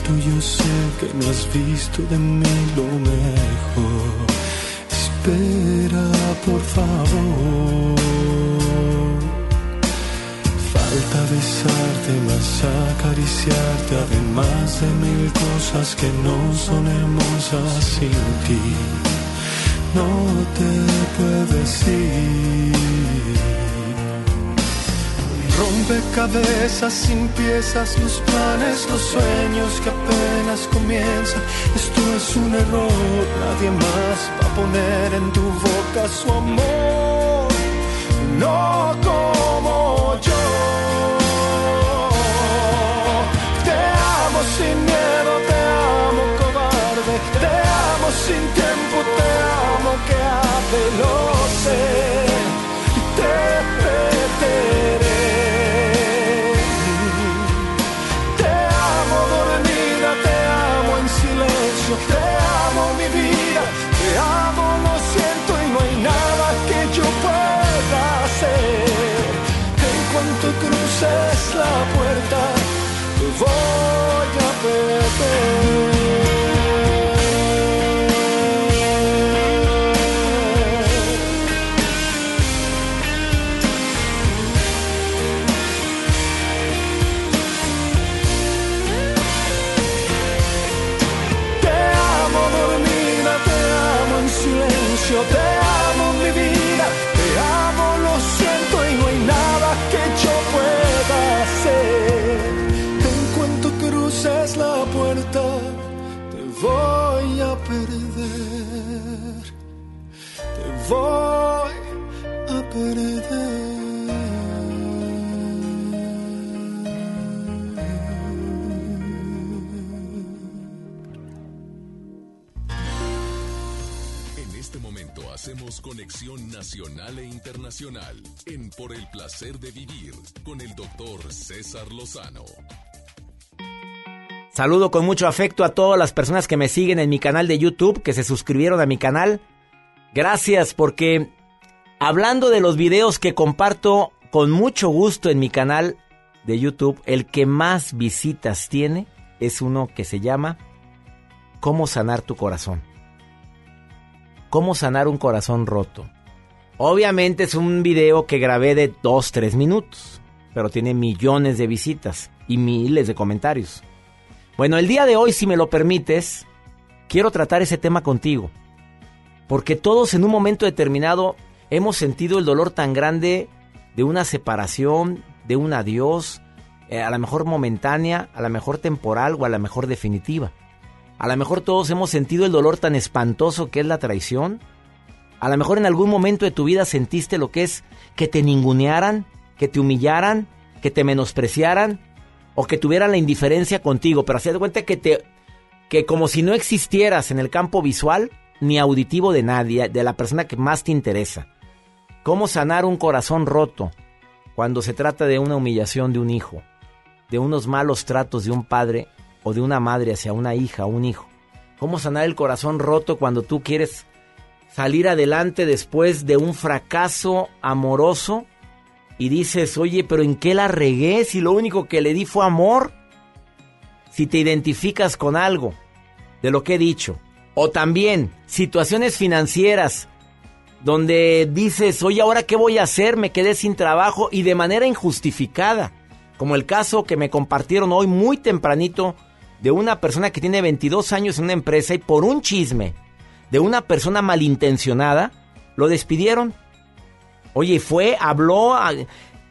S38: listo, yo sé que no has visto de mí lo mejor. Espera, por favor. Falta besarte, más acariciarte, además de mil cosas que no son hermosas sin ti. No te puedes ir. Rompecabezas sin piezas, los planes, los sueños que apenas comienzan. Esto es un error, nadie más va a poner en tu boca su amor. No como yo. sin miedo, te amo cobarde, te amo sin tiempo, te amo que hace lo
S1: nacional e internacional en Por el placer de vivir con el doctor César Lozano.
S2: Saludo con mucho afecto a todas las personas que me siguen en mi canal de YouTube, que se suscribieron a mi canal. Gracias porque hablando de los videos que comparto con mucho gusto en mi canal de YouTube, el que más visitas tiene es uno que se llama ¿Cómo sanar tu corazón? ¿Cómo sanar un corazón roto? Obviamente es un video que grabé de 2-3 minutos. pero tiene millones de visitas y miles de comentarios. Bueno, el día de hoy, si me lo permites, quiero tratar ese tema contigo. Porque todos en un momento determinado hemos sentido el dolor tan grande de una separación, de un adiós, eh, a lo mejor momentánea, a lo mejor temporal o a lo mejor definitiva. A lo mejor todos hemos sentido el dolor tan espantoso que es la traición. A lo mejor en algún momento de tu vida sentiste lo que es que te ningunearan, que te humillaran, que te menospreciaran o que tuvieran la indiferencia contigo, pero hacías de cuenta que te que como si no existieras en el campo visual ni auditivo de nadie, de la persona que más te interesa. ¿Cómo sanar un corazón roto cuando se trata de una humillación de un hijo, de unos malos tratos de un padre o de una madre hacia una hija o un hijo? ¿Cómo sanar el corazón roto cuando tú quieres salir adelante después de un fracaso amoroso y dices, oye, pero ¿en qué la regué si lo único que le di fue amor? Si te identificas con algo de lo que he dicho, o también situaciones financieras donde dices, oye, ¿ahora qué voy a hacer? Me quedé sin trabajo y de manera injustificada, como el caso que me compartieron hoy muy tempranito de una persona que tiene 22 años en una empresa y por un chisme de una persona malintencionada, lo despidieron. Oye, fue, habló,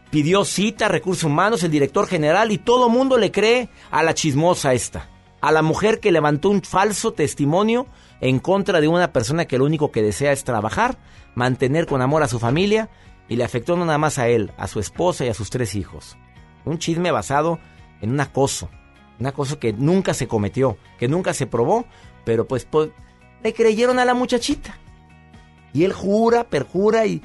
S2: pidió cita, recursos humanos, el director general y todo mundo le cree a la chismosa esta, a la mujer que levantó un falso testimonio en contra de una persona que lo único que desea es trabajar, mantener con amor a su familia y le afectó nada más a él, a su esposa y a sus tres hijos. Un chisme basado en un acoso, un acoso que nunca se cometió, que nunca se probó, pero pues, pues le creyeron a la muchachita. Y él jura, perjura y,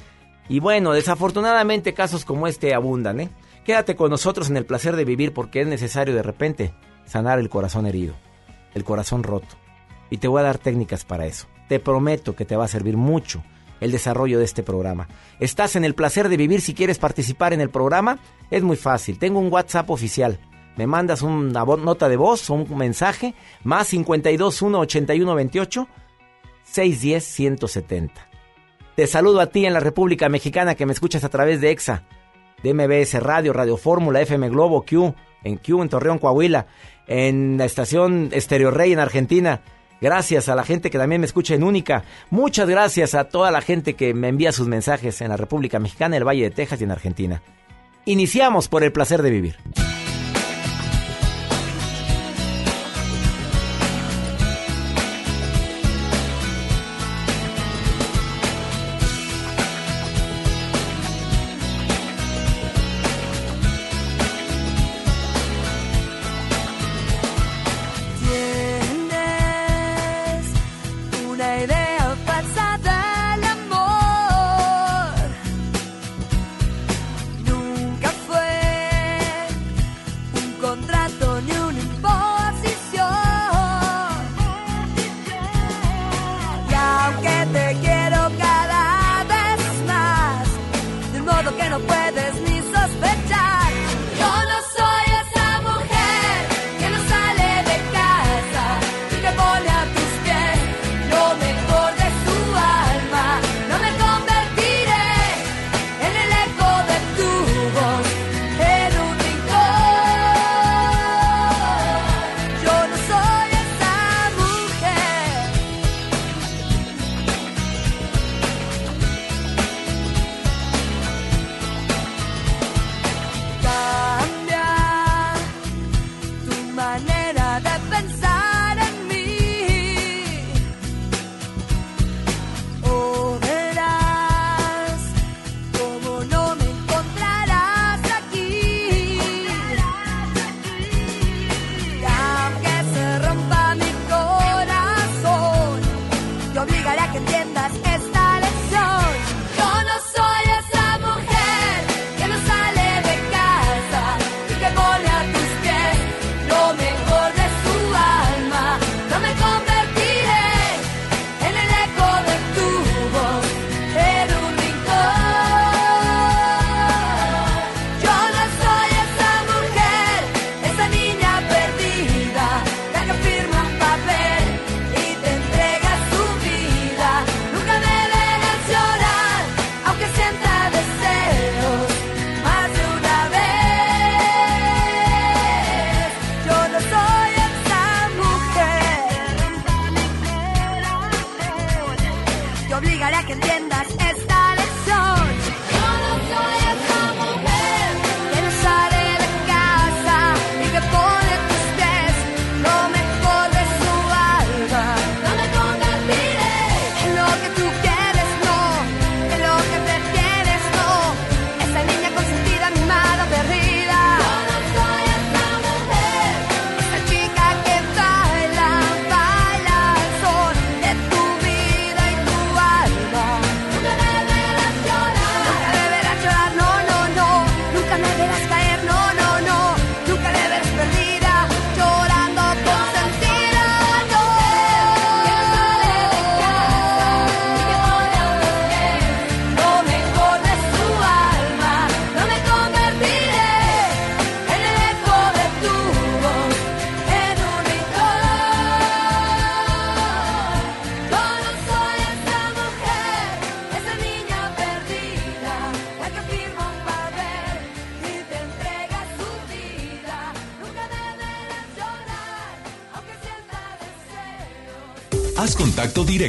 S2: y bueno, desafortunadamente casos como este abundan, ¿eh? Quédate con nosotros en el placer de vivir porque es necesario de repente sanar el corazón herido, el corazón roto y te voy a dar técnicas para eso. Te prometo que te va a servir mucho el desarrollo de este programa. Estás en el placer de vivir si quieres participar en el programa. Es muy fácil. Tengo un WhatsApp oficial. Me mandas una nota de voz o un mensaje más 52 1 81 28 610 170. Te saludo a ti en la República Mexicana que me escuchas a través de EXA, de MBS Radio, Radio Fórmula, FM Globo, Q, en Q en Torreón, Coahuila, en la estación Estereo Rey en Argentina, Gracias a la gente que también me escucha en Única. Muchas gracias a toda la gente que me envía sus mensajes en la República Mexicana, el Valle de Texas y en Argentina. Iniciamos por el placer de vivir.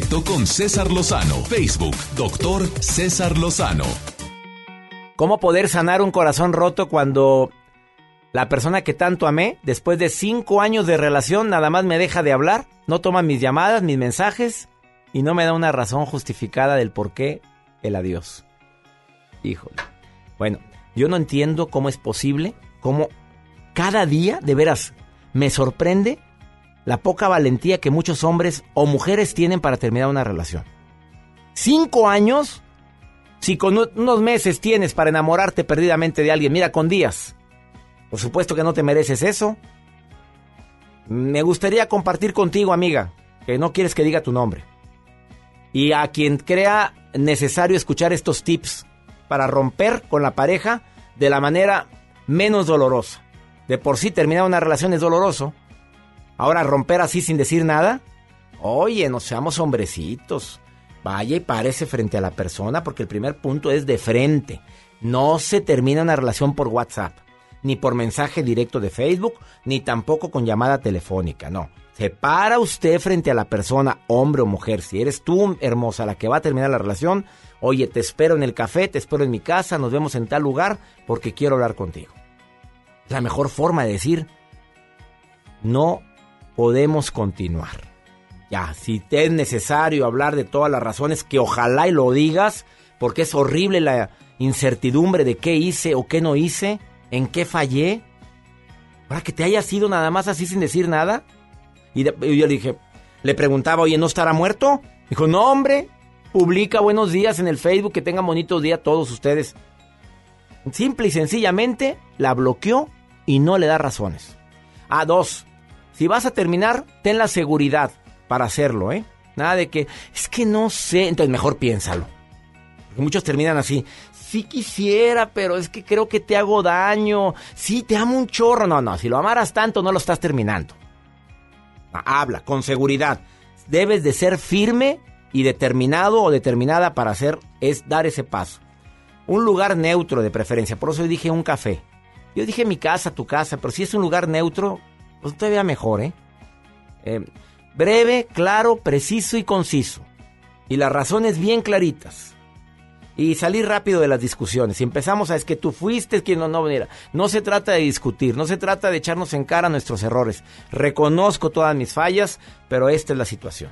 S1: Con César Lozano. Facebook, doctor César Lozano.
S2: ¿Cómo poder sanar un corazón roto cuando la persona que tanto amé, después de cinco años de relación, nada más me deja de hablar, no toma mis llamadas, mis mensajes y no me da una razón justificada del por qué el adiós? Híjole. Bueno, yo no entiendo cómo es posible, cómo cada día, de veras, me sorprende la poca valentía que muchos hombres o mujeres tienen para terminar una relación. Cinco años, si con unos meses tienes para enamorarte perdidamente de alguien, mira, con días. Por supuesto que no te mereces eso. Me gustaría compartir contigo, amiga, que no quieres que diga tu nombre. Y a quien crea necesario escuchar estos tips para romper con la pareja de la manera menos dolorosa. De por sí terminar una relación es doloroso. Ahora romper así sin decir nada. Oye, no seamos hombrecitos. Vaya y párese frente a la persona porque el primer punto es de frente. No se termina una relación por WhatsApp, ni por mensaje directo de Facebook, ni tampoco con llamada telefónica, no. Se para usted frente a la persona, hombre o mujer. Si eres tú, hermosa, la que va a terminar la relación, oye, te espero en el café, te espero en mi casa, nos vemos en tal lugar porque quiero hablar contigo. La mejor forma de decir, no podemos continuar. Ya, si te es necesario hablar de todas las razones, que ojalá y lo digas, porque es horrible la incertidumbre de qué hice o qué no hice, en qué fallé. Para que te hayas ido nada más así sin decir nada. Y, yo le dije, le preguntaba, oye, ¿no estará muerto? Dijo, no, hombre, publica buenos días en el Facebook, que tengan bonito día todos ustedes. Simple y sencillamente la bloqueó y no le da razones. A dos, si vas a terminar, ten la seguridad para hacerlo, ¿eh? Nada de que, es que no sé, entonces mejor piénsalo. Muchos terminan así, sí quisiera, pero es que creo que te hago daño, sí, te amo un chorro, no, no, si lo amaras tanto no lo estás terminando. Habla, con seguridad. Debes de ser firme y determinado o determinada para hacer, es dar ese paso. Un lugar neutro de preferencia, por eso yo dije un café. Yo dije mi casa, tu casa, pero si es un lugar neutro, pues todavía mejor, ¿eh? eh breve, claro, preciso y conciso. Y las razones bien claritas. Y salir rápido de las discusiones. Si empezamos a es que tú fuiste quien no, no, mira, no se trata de discutir, no se trata de echarnos en cara nuestros errores. Reconozco todas mis fallas, pero esta es la situación.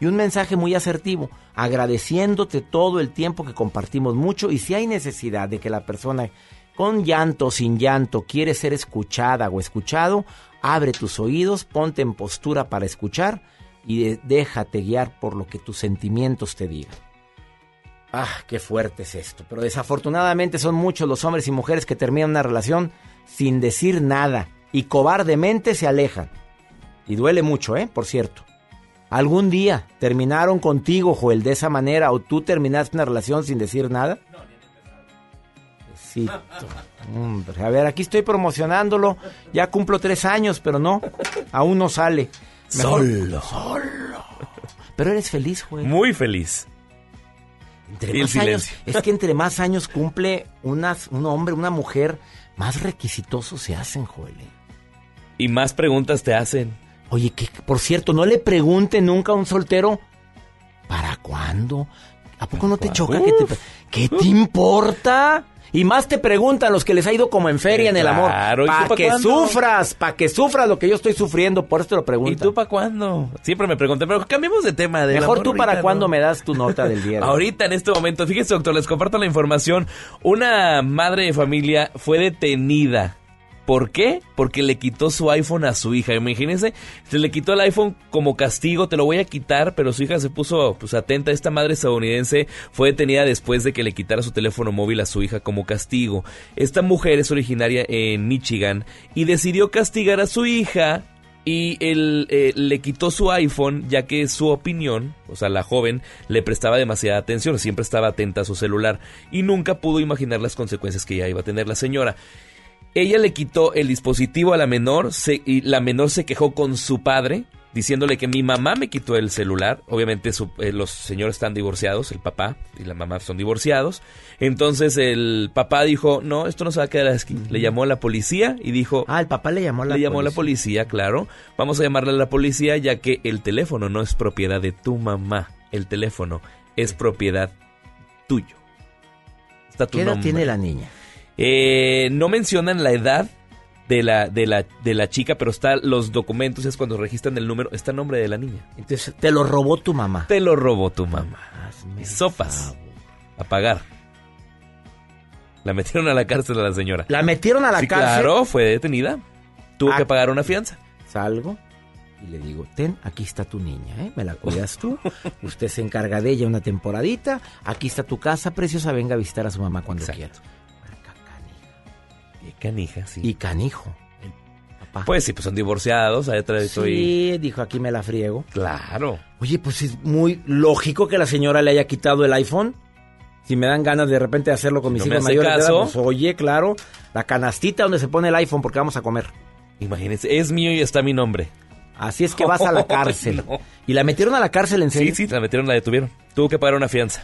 S2: Y un mensaje muy asertivo, agradeciéndote todo el tiempo que compartimos mucho y si hay necesidad de que la persona con llanto o sin llanto quiere ser escuchada o escuchado, abre tus oídos, ponte en postura para escuchar y déjate guiar por lo que tus sentimientos te digan. Ah, qué fuerte es esto. Pero desafortunadamente son muchos los hombres y mujeres que terminan una relación sin decir nada y cobardemente se alejan. Y duele mucho, ¿eh? Por cierto. ¿Algún día terminaron contigo, Joel, de esa manera o tú terminaste una relación sin decir nada? No, ni Hombre, a ver, aquí estoy promocionándolo. Ya cumplo tres años, pero no, aún no sale.
S39: Solo.
S2: Solo. Pero eres feliz, Joel.
S39: Muy feliz.
S2: Entre más años, es que entre más años cumple unas, un hombre, una mujer, más requisitosos se hacen, Joel.
S39: Y más preguntas te hacen.
S2: Oye, que por cierto, no le pregunte nunca a un soltero, ¿para cuándo? ¿A poco no te choca que te... ¿Qué te importa? Y más te preguntan los que les ha ido como en feria en el amor. Para que sufras, para que sufras lo que yo estoy sufriendo, por eso te lo pregunto.
S39: ¿Y tú para cuándo? Siempre me pregunté, pero cambiemos de tema.
S2: Mejor tú para cuándo me das tu nota del <laughs> día.
S39: ahorita, en este momento, fíjese, doctor, les comparto la información. Una madre de familia fue detenida ¿Por qué? Porque le quitó su iPhone a su hija. Imagínense, se le quitó el iPhone como castigo, te lo voy a quitar, pero su hija se puso pues atenta. Esta madre estadounidense fue detenida después de que le quitara su teléfono móvil a su hija como castigo. Esta mujer es originaria en Michigan y decidió castigar a su hija y él eh, le quitó su iPhone ya que su opinión, o sea, la joven le prestaba demasiada atención, siempre estaba atenta a su celular y nunca pudo imaginar las consecuencias que ya iba a tener la señora. Ella le quitó el dispositivo a la menor y la menor se quejó con su padre diciéndole que mi mamá me quitó el celular. Obviamente su- eh, los señores están divorciados, el papá y la mamá son divorciados. Entonces el papá dijo, no, esto no se va a quedar aquí. Le llamó a la policía y dijo...
S2: Ah, el papá le llamó a la
S39: Le llamó a la
S2: policía.
S39: policía, claro. Vamos a llamarle a la policía ya que el teléfono no es propiedad de tu mamá. El teléfono es propiedad tuyo. Está tu
S2: ¿Qué edad
S39: nombre.
S2: tiene la niña?
S39: Eh, no mencionan la edad de la, de la, de la chica, pero está los documentos, es cuando registran el número, está el nombre de la niña.
S2: Entonces, te lo robó tu mamá.
S39: Te lo robó tu mamá. Y sopas. A pagar. La metieron a la cárcel a la señora.
S2: ¿La metieron a la
S39: Sí,
S2: cárcel?
S39: Claro, fue detenida. Tuvo
S2: Ah.
S39: que pagar una fianza.
S2: Salgo y le digo, ten, aquí está tu niña, ¿eh? Me la cuidas tú. <laughs> Usted se encarga de ella una temporadita. Aquí está tu casa, preciosa. Venga a visitar a su mamá cuando quiera.
S39: Canija, sí.
S2: Y canijo.
S39: Pues sí, pues son divorciados. Ahí atrás estoy.
S2: Sí, dijo, aquí me la friego.
S39: Claro.
S2: Oye, pues es muy lógico que la señora le haya quitado el iPhone. Si me dan ganas de repente de hacerlo con mis
S39: no
S2: hijos mayores, edad, pues, oye, claro, la canastita donde se pone el iPhone porque vamos a comer.
S39: Imagínense, es mío y está mi nombre.
S2: Así es que vas a la <laughs> cárcel.
S39: No.
S2: ¿Y la metieron a la cárcel en serio?
S39: Sí, sí, la metieron, la detuvieron. Tuvo que pagar una fianza.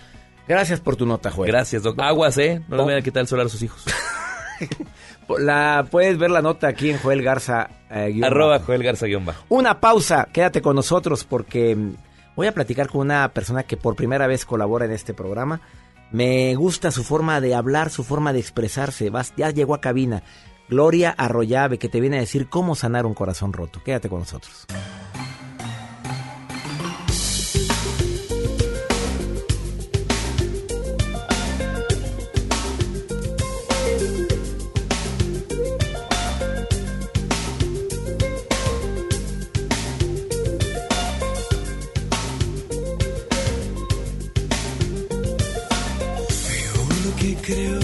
S2: Gracias por tu nota, Joel.
S39: Gracias, doctor. Aguas, ¿eh? No le vayan a quitar el solar a sus hijos. <laughs>
S2: La, puedes ver la nota aquí en Joel Garza. eh, guion
S39: Arroba
S2: bajo.
S39: Joel Garza guion bajo.
S2: Una pausa, quédate con nosotros porque mm, voy a platicar con una persona que por primera vez colabora en este programa. Me gusta su forma de hablar, su forma de expresarse. Vas- ya llegó a cabina. Gloria Arroyave, que te viene a decir cómo sanar un corazón roto. Quédate con nosotros.
S4: Creo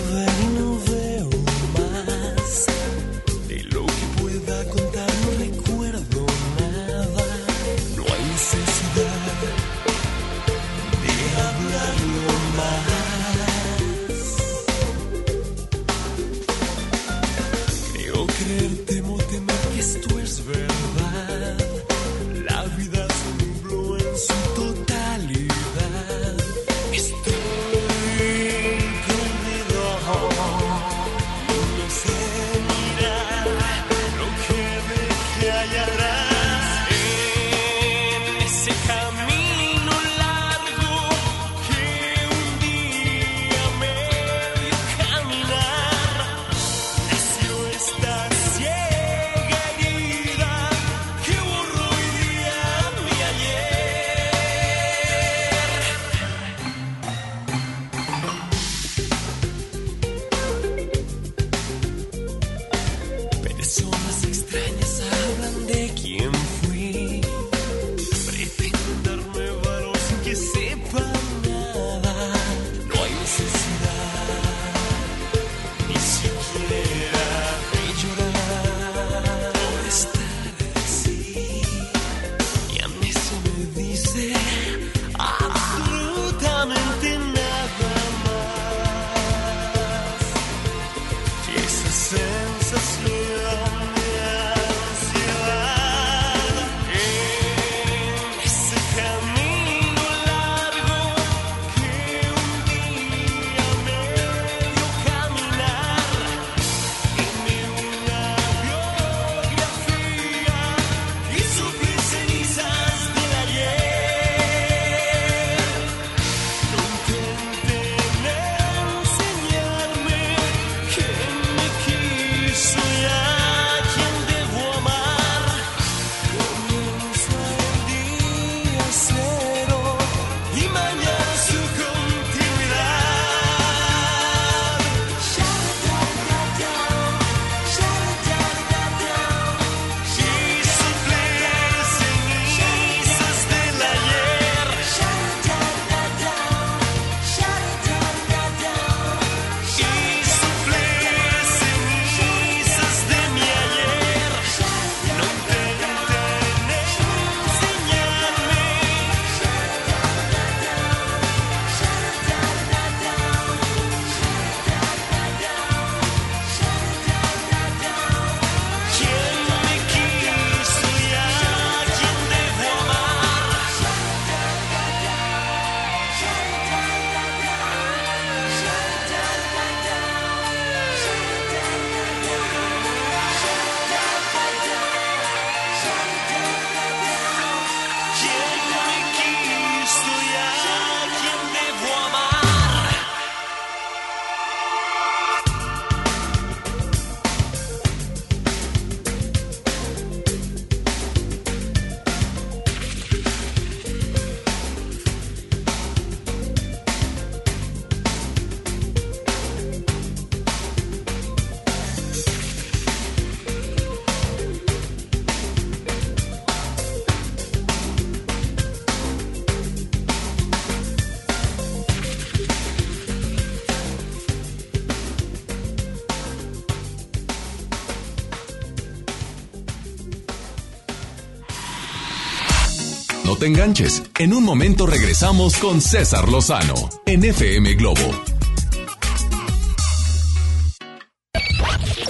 S1: te enganches. En un momento regresamos con César Lozano en FM Globo.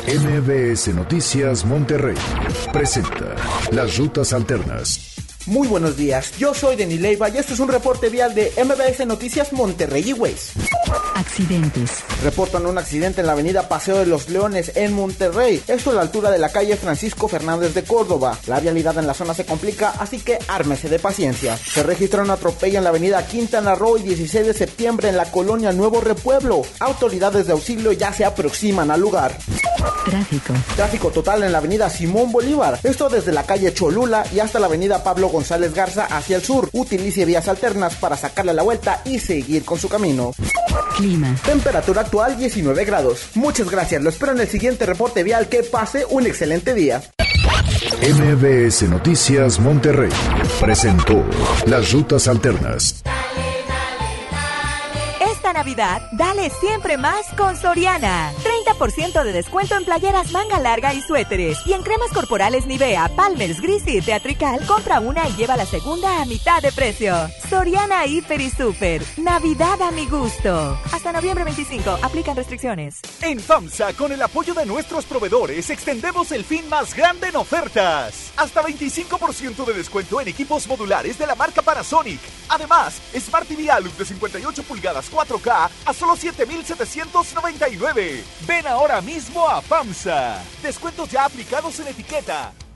S40: MBS Noticias Monterrey presenta Las Rutas Alternas.
S6: Muy buenos días, yo soy Denis Leiva y esto es un reporte vial de MBS Noticias Monterrey y Ways.
S7: Accidentes.
S6: Reportan un accidente en la avenida Paseo de los Leones en Monterrey, esto a la altura de la calle Francisco Fernández de Córdoba. La vialidad en la zona se complica, así que ármese de paciencia. Se registra un atropello en la avenida Quintana Roo y 16 de septiembre en la colonia Nuevo Repueblo. Autoridades de auxilio ya se aproximan al lugar.
S7: Tráfico.
S6: Tráfico total en la avenida Simón Bolívar, esto desde la calle Cholula y hasta la avenida Pablo González Garza hacia el sur. Utilice vías alternas para sacarle la vuelta y seguir con su camino.
S7: Clima.
S6: Temperatura actual 19 grados. Muchas gracias. Lo espero en el siguiente reporte vial. Que pase un excelente día.
S40: MBS Noticias Monterrey presentó Las Rutas Alternas.
S41: Esta Navidad, dale siempre más con Soriana. 30% de descuento en playeras manga larga y suéteres. Y en cremas corporales Nivea, Palmers, Gris y Teatrical, compra una y lleva la segunda a mitad de precio. Soriana Hiper y Super. Navidad a mi gusto. Hasta noviembre 25. Aplican restricciones.
S16: En FAMSA, con el apoyo de nuestros proveedores, extendemos el fin más grande en ofertas. Hasta 25% de descuento en equipos modulares de la marca Panasonic. Además, Smart TV Alux de 58 pulgadas 4K a solo 7,799. Ven ahora mismo a FAMSA. Descuentos ya aplicados en etiqueta.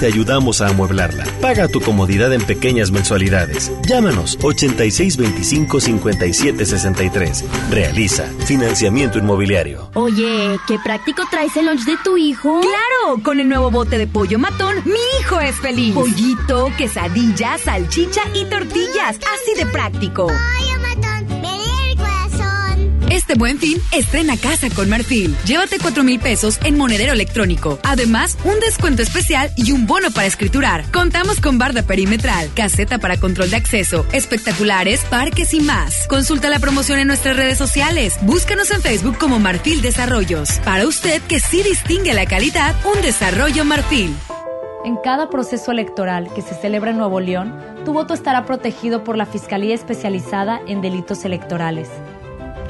S12: te ayudamos a amueblarla. Paga tu comodidad en pequeñas mensualidades. Llámanos 8625-5763. Realiza financiamiento inmobiliario.
S13: Oye, qué práctico traes el lunch de tu hijo.
S8: Claro, con el nuevo bote de pollo matón, mi hijo es feliz.
S13: Pollito, quesadilla, salchicha y tortillas. Así de práctico.
S8: Este buen fin, estrena casa con Marfil. Llévate 4 mil pesos en monedero electrónico. Además, un descuento especial y un bono para escriturar. Contamos con barda perimetral, caseta para control de acceso, espectaculares, parques y más. Consulta la promoción en nuestras redes sociales. Búscanos en Facebook como Marfil Desarrollos. Para usted que sí distingue la calidad, un desarrollo Marfil.
S42: En cada proceso electoral que se celebra en Nuevo León, tu voto estará protegido por la Fiscalía Especializada en Delitos Electorales.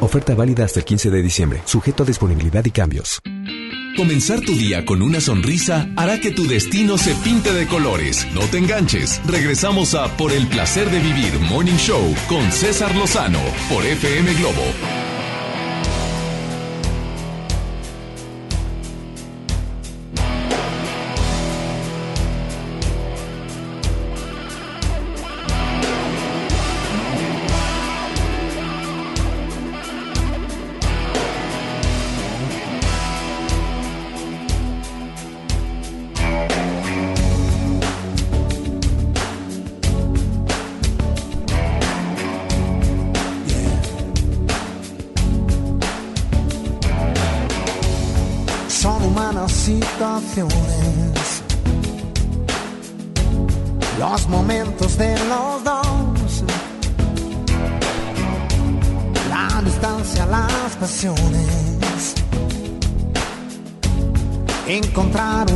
S43: Oferta válida hasta el 15 de diciembre, sujeto a disponibilidad y cambios.
S44: Comenzar tu día con una sonrisa hará que tu destino se pinte de colores. No te enganches. Regresamos a Por el placer de vivir Morning Show con César Lozano por FM Globo.
S45: encontrar um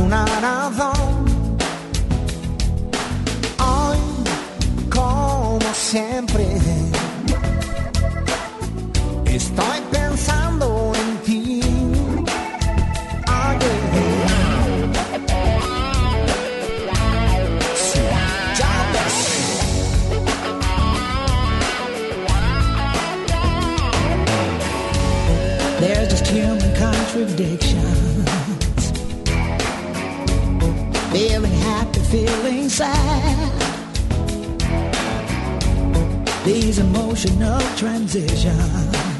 S45: Of transition.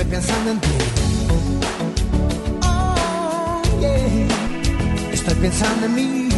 S45: Estou pensando em ti. Oh, yeah. Estoy pensando
S44: em mim.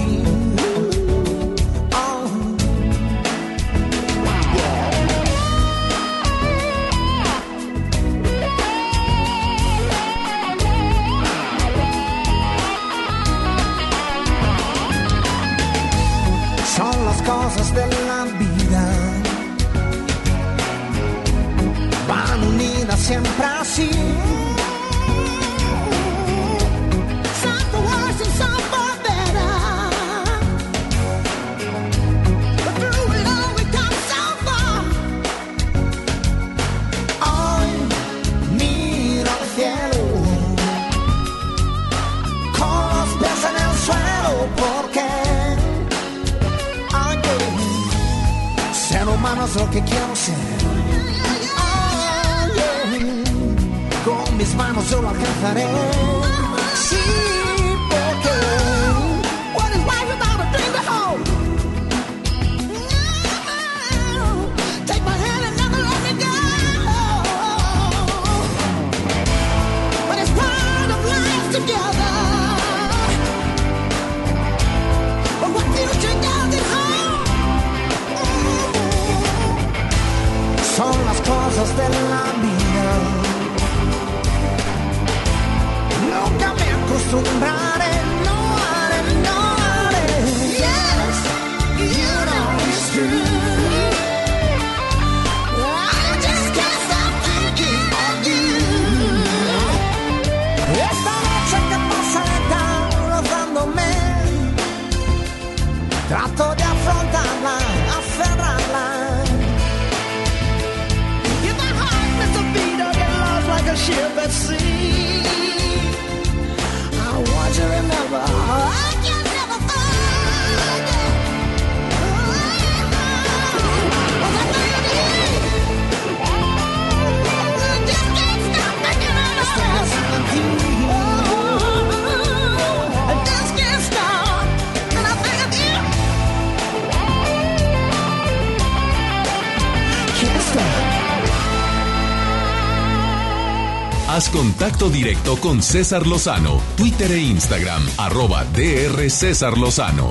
S44: Directo con César Lozano, Twitter e Instagram, arroba DR César Lozano.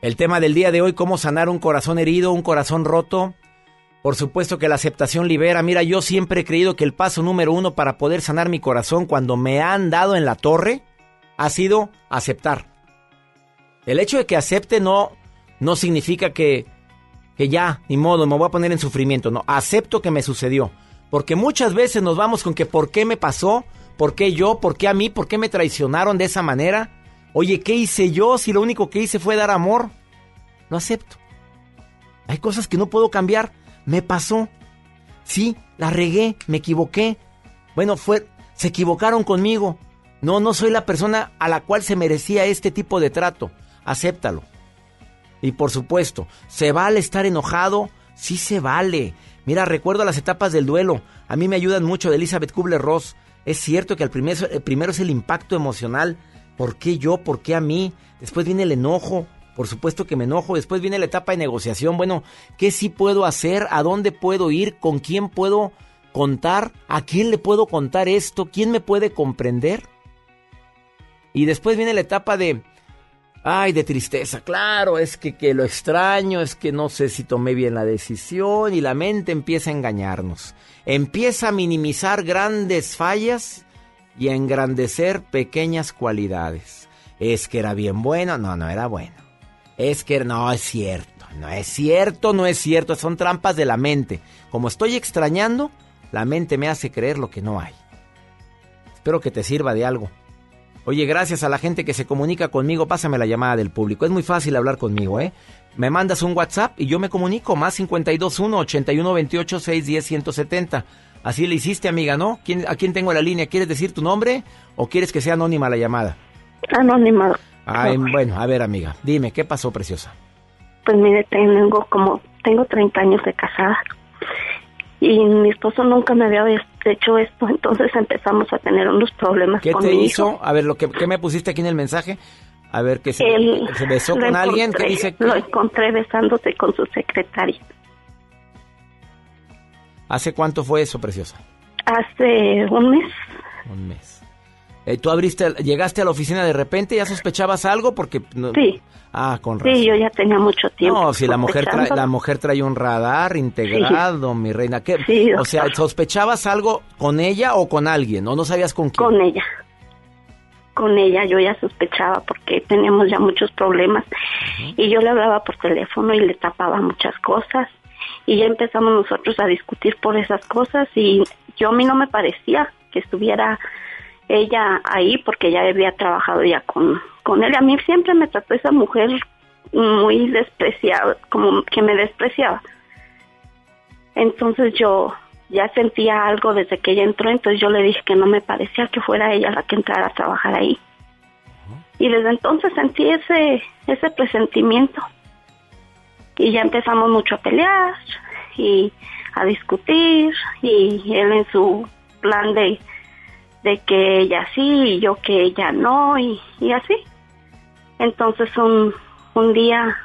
S2: El tema del día de hoy, cómo sanar un corazón herido, un corazón roto. Por supuesto que la aceptación libera. Mira, yo siempre he creído que el paso número uno para poder sanar mi corazón cuando me han dado en la torre ha sido aceptar. El hecho de que acepte no, no significa que, que ya, ni modo, me voy a poner en sufrimiento. No, acepto que me sucedió. Porque muchas veces nos vamos con que por qué me pasó, por qué yo, por qué a mí, por qué me traicionaron de esa manera. Oye, ¿qué hice yo si lo único que hice fue dar amor? Lo acepto. Hay cosas que no puedo cambiar me pasó. Sí, la regué, me equivoqué. Bueno, fue, se equivocaron conmigo. No, no soy la persona a la cual se merecía este tipo de trato. Acéptalo. Y por supuesto, ¿se vale estar enojado? Sí se vale. Mira, recuerdo las etapas del duelo. A mí me ayudan mucho de Elizabeth Kubler-Ross. Es cierto que el el primero es el impacto emocional. ¿Por qué yo? ¿Por qué a mí? Después viene el enojo. Por supuesto que me enojo. Después viene la etapa de negociación. Bueno, ¿qué sí puedo hacer? ¿A dónde puedo ir? ¿Con quién puedo contar? ¿A quién le puedo contar esto? ¿Quién me puede comprender? Y después viene la etapa de... Ay, de tristeza. Claro, es que, que lo extraño, es que no sé si tomé bien la decisión y la mente empieza a engañarnos. Empieza a minimizar grandes fallas y a engrandecer pequeñas cualidades. Es que era bien bueno, no, no era bueno. Es que no es cierto, no es cierto, no es cierto, son trampas de la mente. Como estoy extrañando, la mente me hace creer lo que no hay. Espero que te sirva de algo. Oye, gracias a la gente que se comunica conmigo, pásame la llamada del público. Es muy fácil hablar conmigo, ¿eh? Me mandas un WhatsApp y yo me comunico, más 521 8128 610 170. Así le hiciste, amiga, ¿no? ¿Quién, ¿A quién tengo la línea? ¿Quieres decir tu nombre o quieres que sea anónima la llamada?
S46: Anónima.
S2: Ay, bueno, a ver, amiga, dime, ¿qué pasó, preciosa?
S46: Pues mire, tengo como, tengo 30 años de casada y mi esposo nunca me había hecho esto, entonces empezamos a tener unos problemas
S2: ¿Qué
S46: con
S2: te
S46: mi
S2: hizo?
S46: hijo.
S2: A ver, lo que, ¿qué me pusiste aquí en el mensaje? A ver, que se, se besó con alguien que dice que-
S46: Lo encontré besándose con su secretaria.
S2: ¿Hace cuánto fue eso, preciosa?
S46: Hace un mes.
S2: Un mes. Eh, ¿Tú abriste, llegaste a la oficina de repente y ya sospechabas algo? Porque no-
S46: Sí.
S2: Ah, con razón.
S46: Sí, yo ya tenía mucho tiempo.
S2: No, si la mujer, trae, la mujer trae un radar integrado, mi reina. ¿Qué?
S46: Sí,
S2: o sea, ¿sospechabas algo con ella o con alguien? ¿O no sabías con quién?
S46: Con ella. Con ella yo ya sospechaba porque teníamos ya muchos problemas. Y yo le hablaba por teléfono y le tapaba muchas cosas. Y ya empezamos nosotros a discutir por esas cosas y yo a mí no me parecía que estuviera ella ahí porque ya había trabajado ya con, con él. A mí siempre me trató esa mujer muy despreciada, como que me despreciaba. Entonces yo ya sentía algo desde que ella entró, entonces yo le dije que no me parecía que fuera ella la que entrara a trabajar ahí. Y desde entonces sentí ese, ese presentimiento. Y ya empezamos mucho a pelear y a discutir y él en su plan de, de que ella sí y yo que ella no y, y así. Entonces un, un día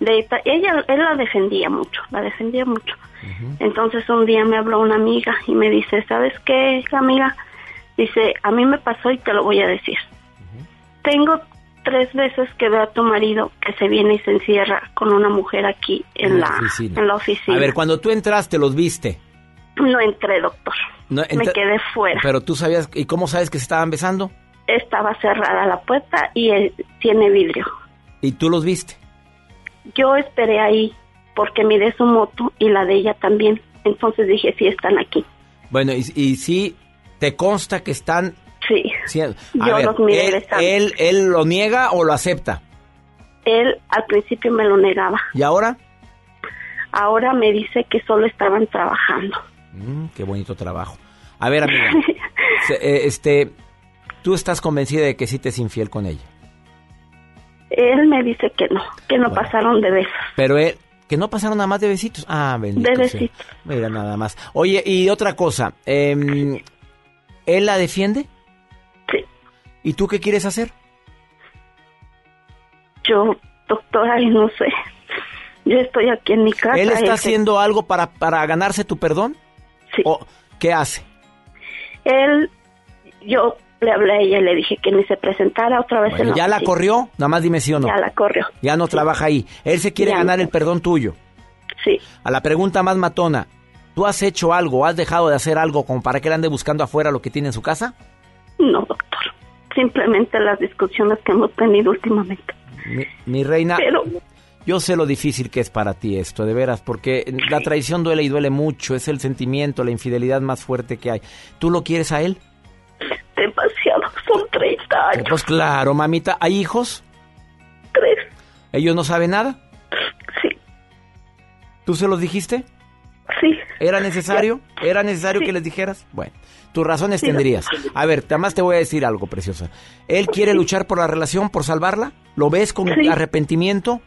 S46: de ella él la defendía mucho, la defendía mucho. Entonces un día me habló una amiga y me dice, ¿sabes qué, amiga? Dice, a mí me pasó y te lo voy a decir. Tengo tres veces que veo a tu marido que se viene y se encierra con una mujer aquí en, la,
S2: oficina.
S46: en la oficina.
S2: A ver, cuando tú entraste, ¿los viste?
S46: No entré, doctor.
S2: No,
S46: me quedé fuera.
S2: Pero tú sabías, ¿y cómo sabes que se estaban besando?
S46: Estaba cerrada la puerta y él tiene vidrio.
S2: ¿Y tú los viste?
S46: Yo esperé ahí porque miré su moto y la de ella también. Entonces dije, sí, están aquí.
S2: Bueno, y, y sí, ¿te consta que están...
S46: Sí.
S2: sí, a
S46: Yo
S2: ver,
S46: los miré
S2: él, ¿Él lo niega o lo acepta?
S46: Él al principio me lo negaba.
S2: ¿Y ahora?
S46: Ahora me dice que solo estaban trabajando.
S2: Mm, qué bonito trabajo. A ver, amiga, <laughs> eh, este, tú estás convencida de que sí te es infiel con ella.
S46: Él me dice que no, que no
S2: Bueno.
S46: pasaron de besos.
S2: Pero él, que no pasaron nada más de besitos. Ah, bendito
S46: De
S2: sea.
S46: besitos.
S2: Mira, nada más. Oye, y otra cosa, em, ¿él la defiende?
S46: Sí.
S2: ¿Y tú qué quieres hacer?
S46: Yo, doctora, y no sé. Yo estoy aquí en mi casa.
S2: ¿Él está haciendo algo para, para ganarse tu perdón?
S46: Sí.
S2: ¿O qué hace?
S46: Él, yo le hablé a ella y le dije que ni se presentara otra vez en
S2: Bueno,
S46: la
S2: ¿Ya la corrió? Nada más dime sí o no.
S46: Ya la corrió.
S2: Ya no trabaja ahí. Él se quiere
S46: Ya
S2: ganar
S46: no.
S2: el perdón tuyo.
S46: Sí.
S2: A la pregunta más matona, ¿tú has hecho algo, has dejado de hacer algo como para que él ande buscando afuera lo que tiene en su casa?
S46: No, doctor. Simplemente las discusiones que hemos tenido últimamente.
S2: Mi, mi reina,
S46: Pero
S2: yo sé lo difícil que es para ti esto, de veras, porque la traición duele y duele mucho, es el sentimiento, la infidelidad más fuerte que hay. ¿Tú lo quieres a él?
S46: demasiado. Son 30 años.
S2: Pues claro, mamita, ¿hay hijos?
S46: Tres.
S2: ¿Ellos no saben nada?
S46: Sí.
S2: ¿Tú se los dijiste?
S46: Sí.
S2: ¿Era necesario? ¿Era necesario que les dijeras? Bueno, tus razones
S46: Sí,
S2: tendrías. A ver, además te voy a decir algo, preciosa. ¿Él quiere luchar por la relación, por salvarla? ¿Lo ves con
S46: Sí.
S2: arrepentimiento?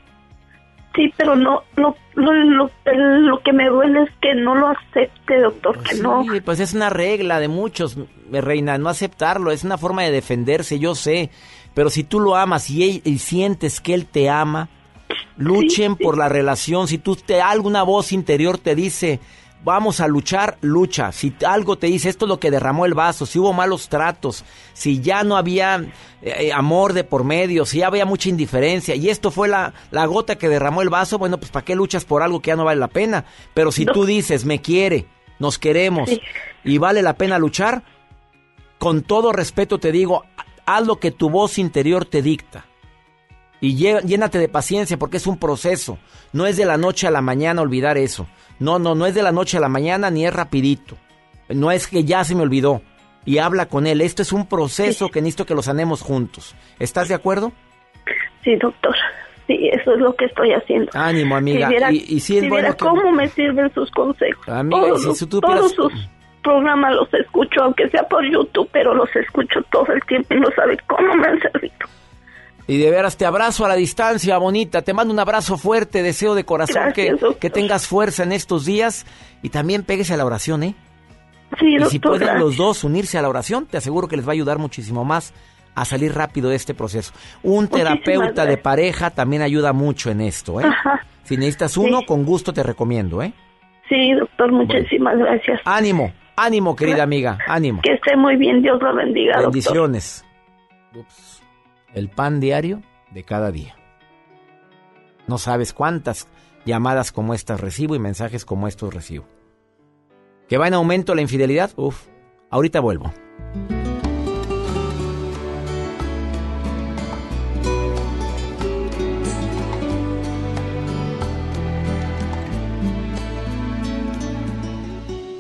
S46: Sí, pero no, lo, lo, lo, lo que me duele es que no lo acepte, doctor, que no.
S2: Sí, pues es una regla de muchos, mi reina, no aceptarlo, es una forma de defenderse, yo sé. Pero si tú lo amas y, él- y sientes que él te ama, luchen por la relación. Si tú te alguna voz interior te dice, vamos a luchar, lucha. Si algo te dice, esto es lo que derramó el vaso, si hubo malos tratos, si ya no había eh, amor de por medio, si ya había mucha indiferencia y esto fue la, la gota que derramó el vaso, bueno, pues ¿para qué luchas por algo que ya no vale la pena? Pero si
S46: No.
S2: tú dices, me quiere, nos queremos
S46: Sí.
S2: y vale la pena luchar, con todo respeto te digo, haz lo que tu voz interior te dicta. Y llénate de paciencia porque es un proceso. No es de la noche a la mañana olvidar eso. No, no, no es de la noche a la mañana ni es rapidito. No es que ya se me olvidó. Y habla con él. Esto es un proceso que necesito que lo sanemos juntos. ¿Estás de acuerdo?
S46: Sí, doctor. Sí, eso es lo que estoy haciendo.
S2: Ánimo, amiga.
S46: Si viera,
S2: y, y sí es
S46: si
S2: bueno
S46: viera
S2: que-
S46: cómo me sirven sus consejos.
S2: Amiga,
S46: todos
S2: si tú
S46: todos sus programas los escucho, aunque sea por YouTube, pero los escucho todo el tiempo y no sabe cómo me han servido.
S2: Y de veras te abrazo a la distancia, bonita. Te mando un abrazo fuerte, deseo de corazón
S46: Gracias,
S2: que, que tengas fuerza en estos días. Y también péguese a la oración, ¿eh?
S46: Sí,
S2: y
S46: doctor,
S2: si pueden
S46: gracias.
S2: los dos unirse a la oración, te aseguro que les va a ayudar muchísimo más a salir rápido de este proceso. Un
S46: Muchísimas
S2: terapeuta de pareja también ayuda mucho en esto, ¿eh?
S46: Ajá.
S2: Si necesitas uno, con gusto te recomiendo, ¿eh?
S46: Sí, doctor, muchísimas gracias.
S2: Ánimo, ánimo, querida amiga, ánimo.
S46: Que esté muy bien, Dios lo bendiga, doctor.
S2: Bendiciones. Ups. El pan diario de cada día. No sabes cuántas llamadas como estas recibo y mensajes como estos recibo. ¿Que va en aumento la infidelidad? Uf, ahorita vuelvo.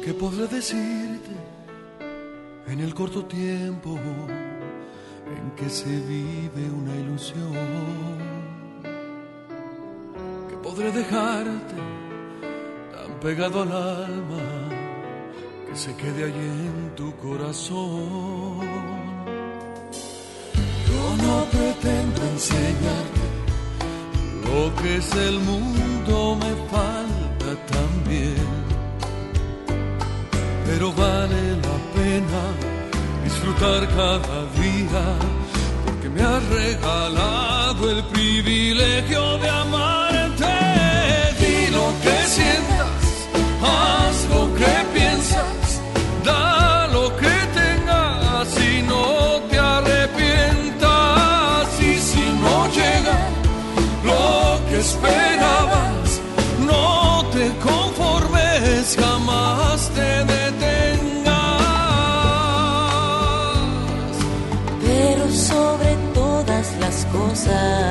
S38: ¿Qué podré decirte en el corto tiempo en que se vive una ilusión? ¿Qué podré dejarte tan pegado al alma que se quede allí en tu corazón? Yo no pretendo enseñarte lo que es el mundo, me falta también pero vale la pena disfrutar cada día porque me has regalado el privilegio de amarte. Di lo que sientas,
S17: las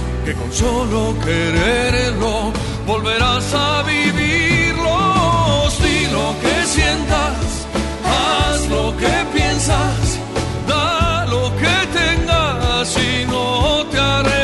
S38: que con solo quererlo volverás a vivirlos. Di lo que sientas, haz lo que piensas, da lo que tengas y no te arrepientas.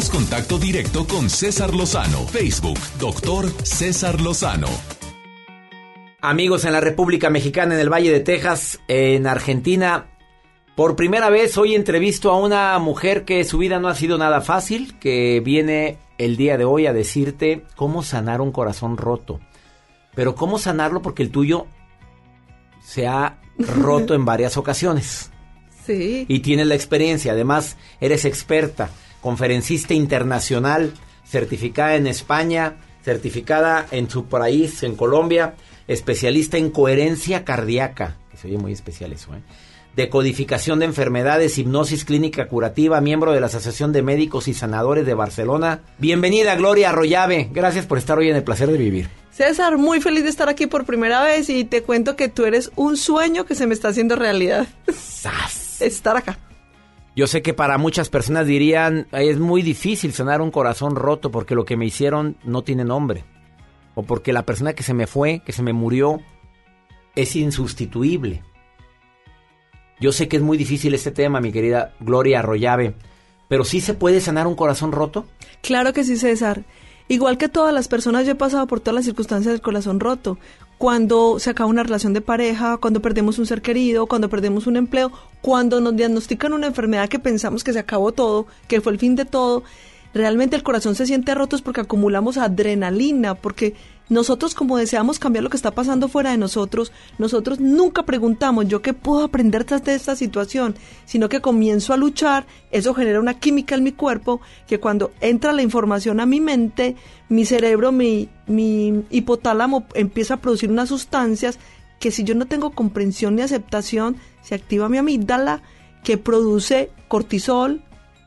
S1: Haz contacto directo con César Lozano. Facebook, doctor César Lozano.
S2: Amigos en la República Mexicana, en el Valle de Texas, en Argentina, por primera vez hoy entrevisto a una mujer que su vida no ha sido nada fácil, que viene el día de hoy a decirte cómo sanar un corazón roto. Pero cómo sanarlo porque el tuyo se ha <laughs> roto en varias ocasiones.
S47: Sí.
S2: Y tienes la experiencia, además eres experta, conferencista internacional, certificada en España, certificada en su país, en Colombia, especialista en coherencia cardíaca, que se oye muy especial eso, ¿eh? decodificación de enfermedades, hipnosis clínica curativa, miembro de la Asociación de Médicos y Sanadores de Barcelona. Bienvenida Gloria Arroyave, gracias por estar hoy en el placer de vivir.
S47: César, muy feliz de estar aquí por primera vez y te cuento que tú eres un sueño que se me está haciendo realidad. estar acá.
S2: Yo sé que para muchas personas dirían, "Ay, es muy difícil sanar un corazón roto porque lo que me hicieron no tiene nombre. O porque la persona que se me fue, que se me murió, es insustituible. Yo sé que es muy difícil este tema, mi querida Gloria Arroyave, pero ¿sí se puede sanar un corazón roto?
S47: Claro que sí, César. Igual que todas las personas, yo he pasado por todas las circunstancias del corazón roto. Cuando se acaba una relación de pareja, cuando perdemos un ser querido, cuando perdemos un empleo, cuando nos diagnostican una enfermedad que pensamos que se acabó todo, que fue el fin de todo, realmente el corazón se siente roto es porque acumulamos adrenalina, porque nosotros como deseamos cambiar lo que está pasando fuera de nosotros, nosotros nunca preguntamos yo qué puedo aprender tras de esta situación, sino que comienzo a luchar, eso genera una química en mi cuerpo que cuando entra la información a mi mente, mi cerebro, mi, mi hipotálamo empieza a producir unas sustancias que si yo no tengo comprensión ni aceptación, se activa mi amígdala que produce cortisol,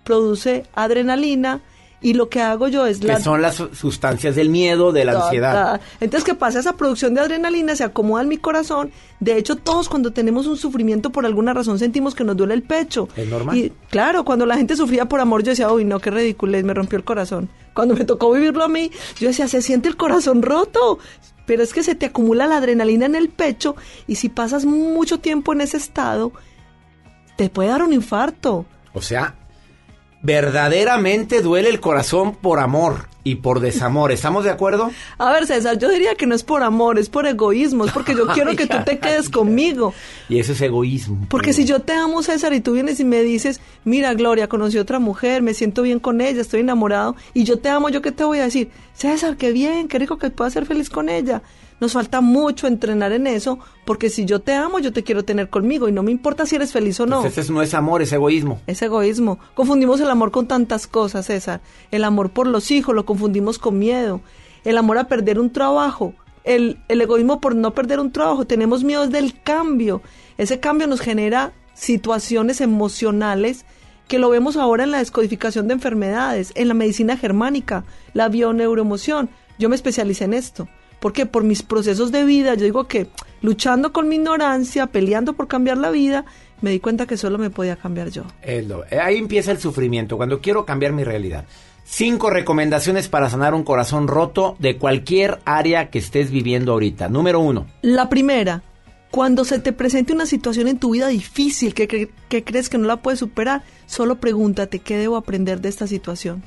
S47: produce adrenalina, y lo que hago yo es
S2: Que son las su- sustancias del miedo, de la ansiedad.
S47: Entonces, ¿qué pasa? Esa producción de adrenalina se acomoda en mi corazón. De hecho, todos cuando tenemos un sufrimiento por alguna razón sentimos que nos duele el pecho.
S2: ¿Es normal?
S47: Y claro, cuando la gente sufría por amor, yo decía, uy, no, qué ridiculez, me rompió el corazón. Cuando me tocó vivirlo a mí, yo decía, se siente el corazón roto. Pero es que se te acumula la adrenalina en el pecho y si pasas mucho tiempo en ese estado, te puede dar un infarto.
S2: O sea, verdaderamente duele el corazón por amor y por desamor. ¿Estamos de acuerdo?
S47: A ver, César, yo diría que no es por amor, es por egoísmo, es porque yo <laughs> quiero que tú te quedes conmigo.
S2: Y eso es egoísmo.
S47: Porque si yo te amo, César, y tú vienes y me dices, mira, Gloria, conocí a otra mujer, me siento bien con ella, estoy enamorado, y yo te amo, ¿yo qué te voy a decir? César, qué bien, qué rico que puedas ser feliz con ella. Nos falta mucho entrenar en eso, porque si yo te amo, yo te quiero tener conmigo, y no me importa si eres feliz o no.
S2: Pues ese no es amor, es egoísmo.
S47: Es egoísmo. Confundimos el amor con tantas cosas, César. El amor por los hijos lo confundimos con miedo. El amor a perder un trabajo. El, el egoísmo por no perder un trabajo. Tenemos miedo del cambio. Ese cambio nos genera situaciones emocionales que lo vemos ahora en la descodificación de enfermedades, en la medicina germánica, la bioneuroemoción. Yo me especialicé en esto. Porque por mis procesos de vida, yo digo que luchando con mi ignorancia, peleando por cambiar la vida, me di cuenta que solo me podía cambiar yo.
S2: Eh, ahí empieza el sufrimiento, cuando quiero cambiar mi realidad. Cinco recomendaciones para sanar un corazón roto de cualquier área que estés viviendo ahorita. Número uno,
S47: La primera, Cuando se te presente una situación en tu vida difícil que, cre- que crees que no la puedes superar, solo pregúntate qué debo aprender de esta situación.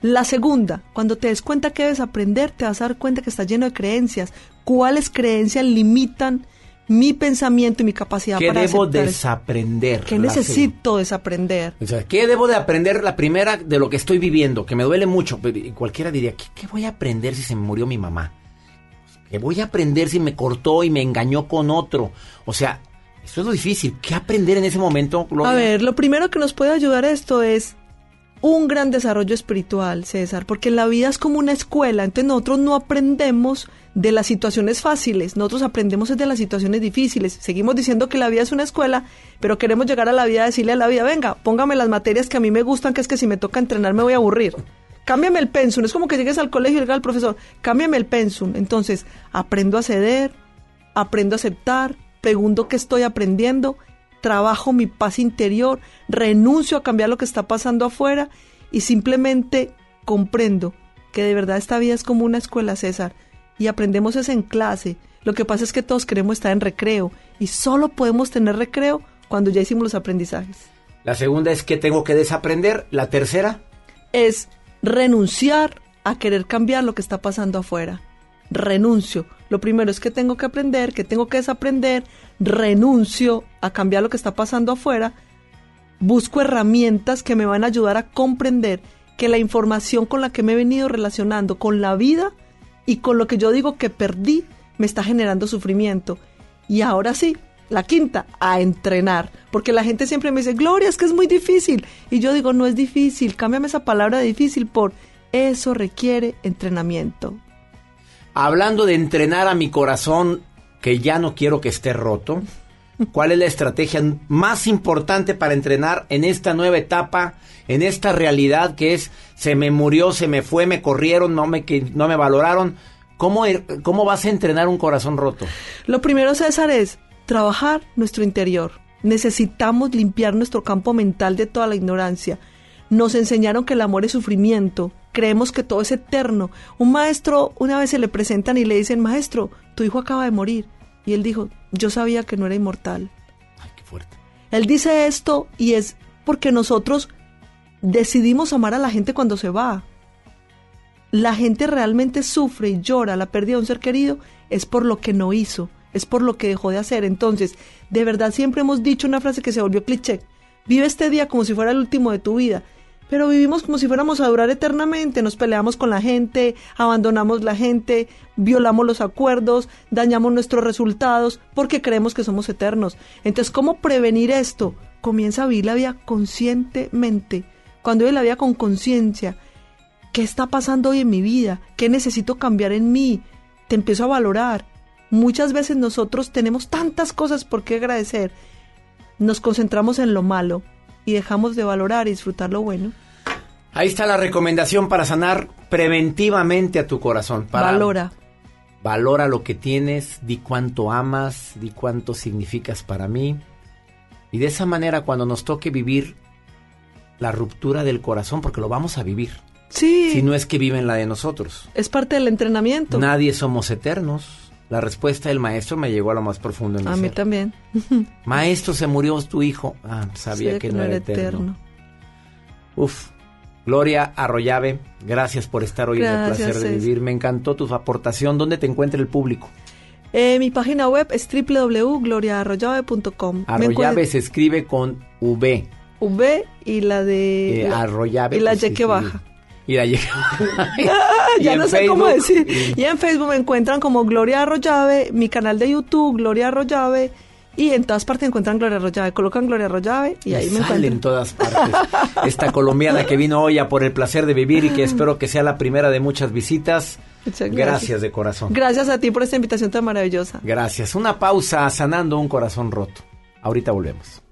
S47: La segunda, cuando te des cuenta que debes aprender, te vas a dar cuenta que estás lleno de creencias. ¿Cuáles creencias limitan mi pensamiento y mi capacidad
S2: ¿Qué
S47: para
S2: debo desaprender?
S47: ¿Qué necesito desaprender?
S2: O sea, ¿qué debo de aprender? La primera de lo que estoy viviendo, que me duele mucho. pero y cualquiera diría, ¿qué, qué voy a aprender si se me murió mi mamá? ¿Qué voy a aprender si me cortó y me engañó con otro? O sea, eso es lo difícil. ¿Qué aprender en ese momento, Gloria?
S47: A ver, lo primero que nos puede ayudar a esto es un gran desarrollo espiritual, César, porque la vida es como una escuela, entonces nosotros no aprendemos de las situaciones fáciles, nosotros aprendemos de las situaciones difíciles. Seguimos diciendo que la vida es una escuela, pero queremos llegar a la vida decirle a la vida, venga, póngame las materias que a mí me gustan, que es que si me toca entrenar me voy a aburrir. Cámbiame el pensum, es como que llegues al colegio y diga al profesor, cámbiame el pensum. Entonces, aprendo a ceder, aprendo a aceptar, pregunto qué estoy aprendiendo, trabajo mi paz interior, renuncio a cambiar lo que está pasando afuera y simplemente comprendo que de verdad esta vida es como una escuela, César, y aprendemos eso en clase. Lo que pasa es que todos queremos estar en recreo y solo podemos tener recreo cuando ya hicimos los aprendizajes.
S2: La segunda es que tengo que desaprender. La tercera,
S47: Es renunciar a querer cambiar lo que está pasando afuera. Renuncio. Lo primero es que tengo que aprender, que tengo que desaprender. Renuncio a cambiar lo que está pasando afuera. Busco herramientas que me van a ayudar a comprender que la información con la que me he venido relacionando con la vida y con lo que yo digo que perdí me está generando sufrimiento. Y ahora sí, la quinta, a entrenar. Porque la gente siempre me dice, Gloria, es que es muy difícil. Y yo digo, no es difícil, cámbiame esa palabra difícil por eso requiere entrenamiento.
S2: Hablando de entrenar a mi corazón, que ya no quiero que esté roto, ¿cuál es la estrategia más importante para entrenar en esta nueva etapa, en esta realidad que es, se me murió, se me fue, me corrieron, no me, no me valoraron? ¿Cómo, er- ¿Cómo vas a entrenar un corazón roto?
S47: Lo primero, César, es trabajar nuestro interior. Necesitamos limpiar nuestro campo mental de toda la ignorancia. Nos enseñaron que el amor es sufrimiento. Creemos que todo es eterno. Un maestro, una vez se le presentan y le dicen, maestro, tu hijo acaba de morir. Y él dijo, yo sabía que no era inmortal. Él dice esto y es porque nosotros decidimos amar a la gente cuando se va. La gente realmente sufre y llora la pérdida de un ser querido es por lo que no hizo, es por lo que dejó de hacer. Entonces, de verdad siempre hemos dicho una frase que se volvió cliché. Vive este día como si fuera el último de tu vida. Pero vivimos como si fuéramos a durar eternamente, nos peleamos con la gente, abandonamos la gente, violamos los acuerdos, dañamos nuestros resultados porque creemos que somos eternos. Entonces, ¿cómo prevenir esto? Comienza a vivir la vida conscientemente. Cuando vive la vida con conciencia, ¿qué está pasando hoy en mi vida? ¿Qué necesito cambiar en mí? Te empiezo a valorar. Muchas veces nosotros tenemos tantas cosas por qué agradecer. Nos concentramos en lo malo y dejamos de valorar y disfrutar lo bueno.
S2: Ahí está la recomendación para sanar preventivamente a tu corazón. Para
S47: Valora.
S2: Valora lo que tienes, di cuánto amas, di cuánto significas para mí. Y de esa manera cuando nos toque vivir la ruptura del corazón, porque lo vamos a vivir.
S47: Sí.
S2: Si no es que viven la de nosotros.
S47: Es parte del entrenamiento.
S2: Nadie somos eternos. La respuesta del maestro me llegó a lo más profundo de mi
S47: a mí
S2: ser.
S47: también. <laughs>
S2: Maestro, se murió tu hijo. Ah, sabía
S47: Sí,
S2: que, no era eterno.
S47: eterno.
S2: Uf. Gloria Arroyave, gracias por estar hoy en el
S47: Gracias,
S2: placer de vivir. Me encantó tu aportación. ¿Dónde te encuentra el público?
S47: Eh, mi página web es www.gloriaarroyave.com.
S2: Arroyave se escribe con V.
S47: V y la de...
S2: Eh, Arroyave.
S47: Y la
S2: pues,
S47: Y que baja.
S2: Y la <laughs> Y. Y
S47: ya
S2: en
S47: no sé cómo decir. Y en Facebook me encuentran como Gloria Arroyave, mi canal de YouTube, Gloria Arroyave, y en todas partes encuentran Gloria Arroyave. Colocan Gloria Arroyave y ahí me
S2: en
S47: encuentran.
S2: todas <laughs> partes. Esta colombiana que vino hoy a por el placer de vivir y que espero que sea la primera de muchas visitas.
S47: Muchas
S2: Gracias,
S47: gracias.
S2: de corazón.
S47: Gracias a ti por esta invitación tan maravillosa.
S2: Gracias. Una pausa sanando un corazón roto. Ahorita volvemos.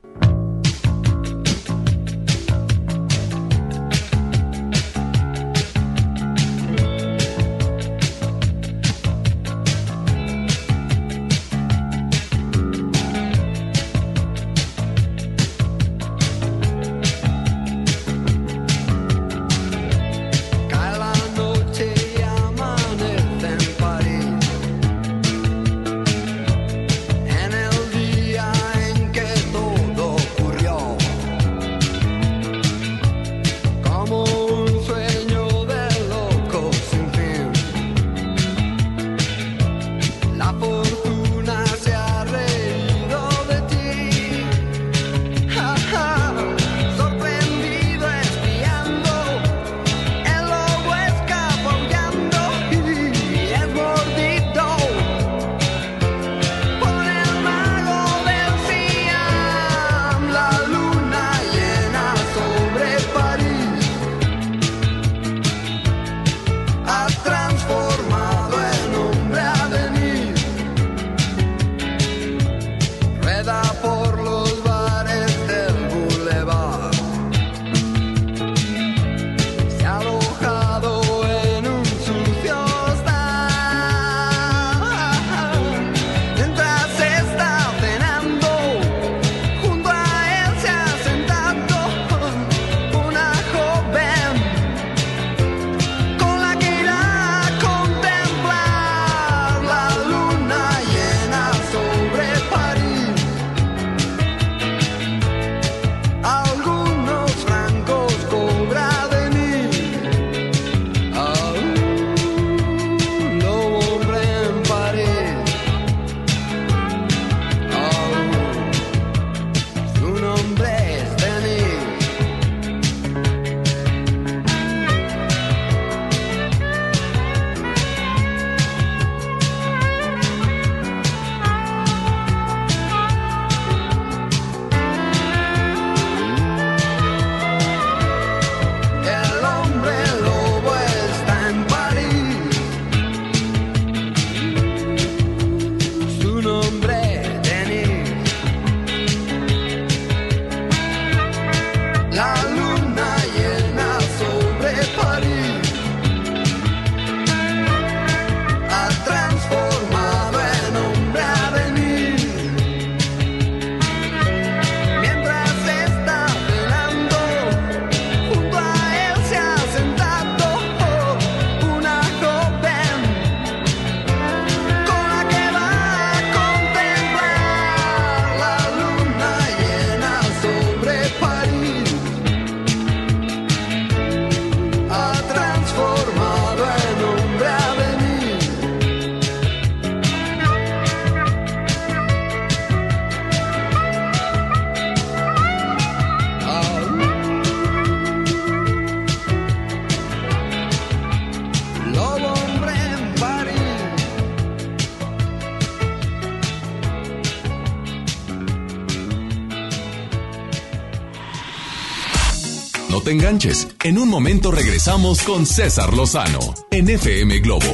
S1: Enganches. En un momento regresamos con César Lozano en FM Globo.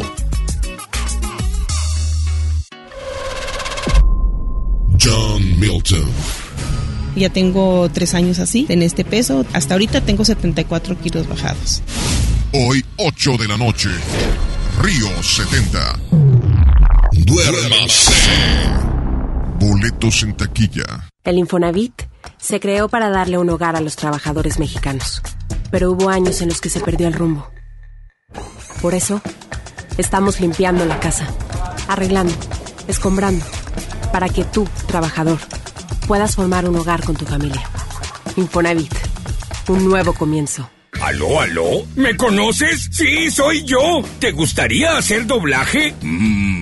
S48: John Milton.
S49: Ya tengo tres años así, en este peso. Hasta ahorita tengo 74 kilos bajados.
S48: Hoy, 8 de la noche, Río 70. Duérmase. Boletos en taquilla.
S24: El Infonavit se creó para darle un hogar a los trabajadores mexicanos, pero hubo años en los que se perdió el rumbo. Por eso, estamos limpiando la casa, arreglando, escombrando, para que tú, trabajador, puedas formar un hogar con tu familia. Infonavit, un nuevo comienzo.
S50: ¿Aló, aló? ¿Me conoces? Sí, soy yo. ¿Te gustaría hacer doblaje? Mmm,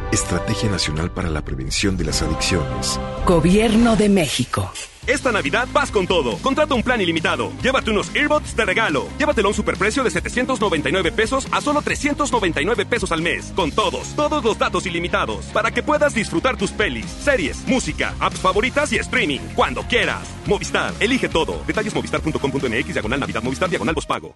S40: Estrategia Nacional para la Prevención de las Adicciones.
S51: Gobierno de México.
S16: Esta Navidad vas con todo. Contrata un plan ilimitado. Llévate unos earbuds de regalo. Llévatelo a un superprecio de 799 pesos a solo 399 pesos al mes. Con todos, todos los datos ilimitados. Para que puedas disfrutar tus pelis, series, música, apps favoritas y streaming. Cuando quieras. Movistar, elige todo. Detalles movistar.com.mx, diagonal Navidad, Movistar, diagonal pago.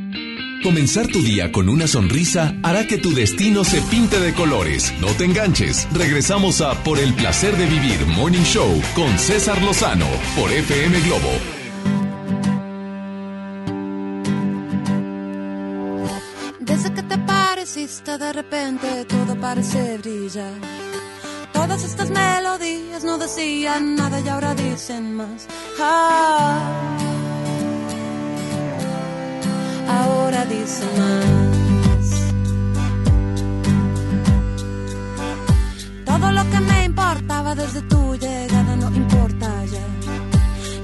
S1: Comenzar tu día con una sonrisa hará que tu destino se pinte de colores. No te enganches. Regresamos a Por el placer de vivir Morning Show con César Lozano por FM Globo.
S42: Desde que te pareciste de repente todo parece brillar. Todas estas melodías no decían nada y ahora dicen más. Ah. Ahora dice más. Todo lo que me importaba desde tu llegada no importa ya.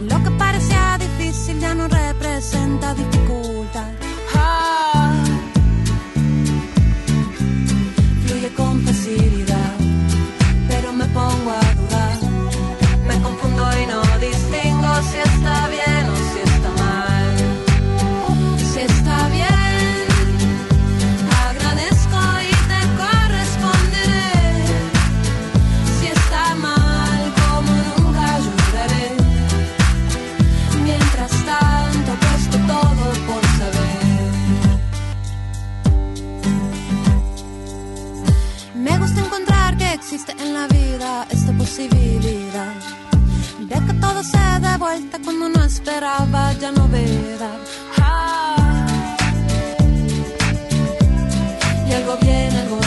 S42: Lo que parecía difícil ya no representa dificultad. Ah. existe en la vida esta posibilidad de que todo se dé vuelta cuando no esperaba ya no verá. Ah. Y algo bien, algo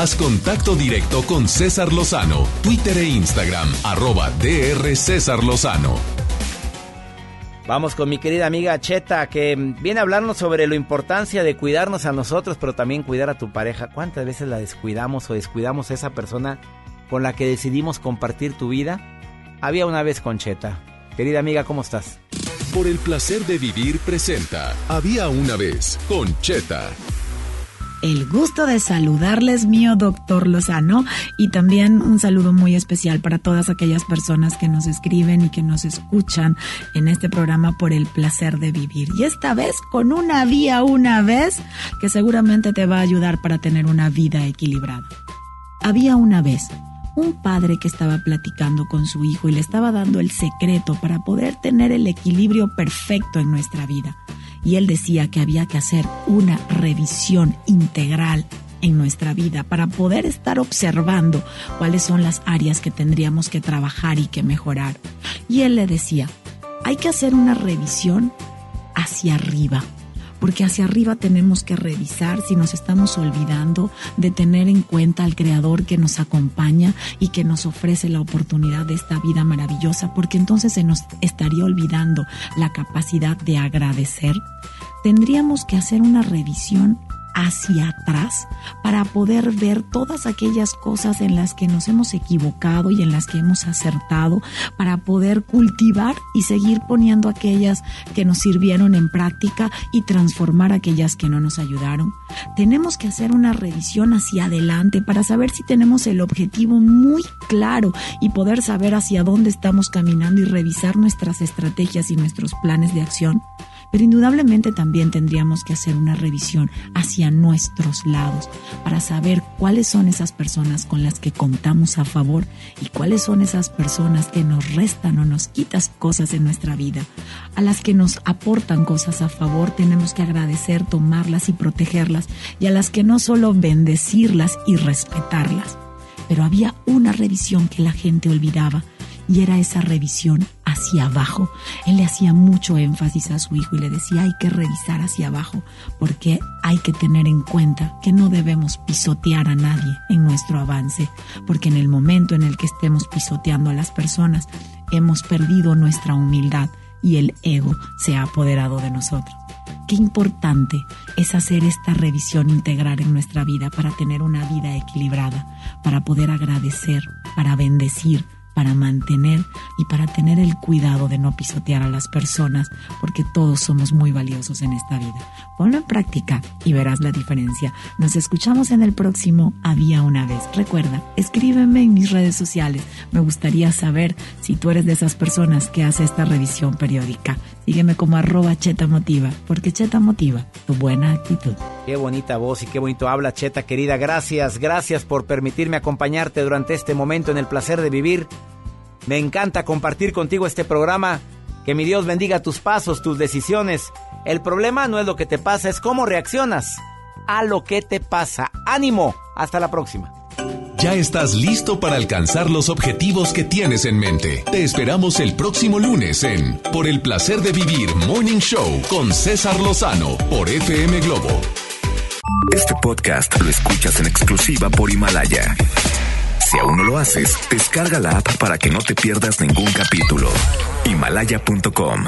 S1: Haz contacto directo con César Lozano, Twitter e Instagram, arroba DR César Lozano.
S52: Vamos con mi querida amiga Cheta, que viene a hablarnos sobre la importancia de cuidarnos a nosotros, pero también cuidar a tu pareja. ¿Cuántas veces la descuidamos o descuidamos a esa persona con la que decidimos compartir tu vida? Había una vez con Cheta. Querida amiga, ¿cómo estás?
S1: Por el placer de vivir presenta Había una vez con Cheta.
S7: El gusto de saludarles mío, doctor Lozano, y también un saludo muy especial para todas aquellas personas que nos escriben y que nos escuchan en este programa por el placer de vivir. Y esta vez con una vía una vez que seguramente te va a ayudar para tener una vida equilibrada. Había una vez un padre que estaba platicando con su hijo y le estaba dando el secreto para poder tener el equilibrio perfecto en nuestra vida. Y él decía que había que hacer una revisión integral en nuestra vida para poder estar observando cuáles son las áreas que tendríamos que trabajar y que mejorar. Y él le decía, hay que hacer una revisión hacia arriba porque hacia arriba tenemos que revisar si nos estamos olvidando de tener en cuenta al Creador que nos acompaña y que nos ofrece la oportunidad de esta vida maravillosa, porque entonces se nos estaría olvidando la capacidad de agradecer. Tendríamos que hacer una revisión hacia atrás para poder ver todas aquellas cosas en las que nos hemos equivocado y en las que hemos acertado, para poder cultivar y seguir poniendo aquellas que nos sirvieron en práctica y transformar aquellas que no nos ayudaron. Tenemos que hacer una revisión hacia adelante para saber si tenemos el objetivo muy claro y poder saber hacia dónde estamos caminando y revisar nuestras estrategias y nuestros planes de acción pero indudablemente también tendríamos que hacer una revisión hacia nuestros lados para saber cuáles son esas personas con las que contamos a favor y cuáles son esas personas que nos restan o nos quitan cosas en nuestra vida. A las que nos aportan cosas a favor tenemos que agradecer, tomarlas y protegerlas y a las que no solo bendecirlas y respetarlas. Pero había una revisión que la gente olvidaba y era esa revisión hacia abajo. Él le hacía mucho énfasis a su hijo y le decía hay que revisar hacia abajo porque hay que tener en cuenta que no debemos pisotear a nadie en nuestro avance, porque en el momento en el que estemos pisoteando a las personas hemos perdido nuestra humildad y el ego se ha apoderado de nosotros. Qué importante es hacer esta revisión integral en nuestra vida para tener una vida equilibrada, para poder agradecer, para bendecir, para mantener y para tener el cuidado de no pisotear a las personas, porque todos somos muy valiosos en esta vida. Ponlo en práctica y verás la diferencia. Nos escuchamos en el próximo Había una vez. Recuerda, escríbeme en mis redes sociales. Me gustaría saber si tú eres de esas personas que hace esta revisión periódica. Sígueme como arroba Cheta Motiva, porque Cheta Motiva tu buena actitud.
S52: Qué bonita voz y qué bonito habla, Cheta querida. Gracias, gracias por permitirme acompañarte durante este momento en el placer de vivir.
S2: Me encanta compartir contigo este programa. Que mi Dios bendiga tus pasos, tus decisiones. El problema no es lo que te pasa, es cómo reaccionas a lo que te pasa. Ánimo. Hasta la próxima.
S1: Ya estás listo para alcanzar los objetivos que tienes en mente. Te esperamos el próximo lunes en Por el placer de vivir Morning Show con César Lozano por FM Globo.
S53: Este podcast lo escuchas en exclusiva por Himalaya. Si aún no lo haces, descarga la app para que no te pierdas ningún capítulo. Himalaya.com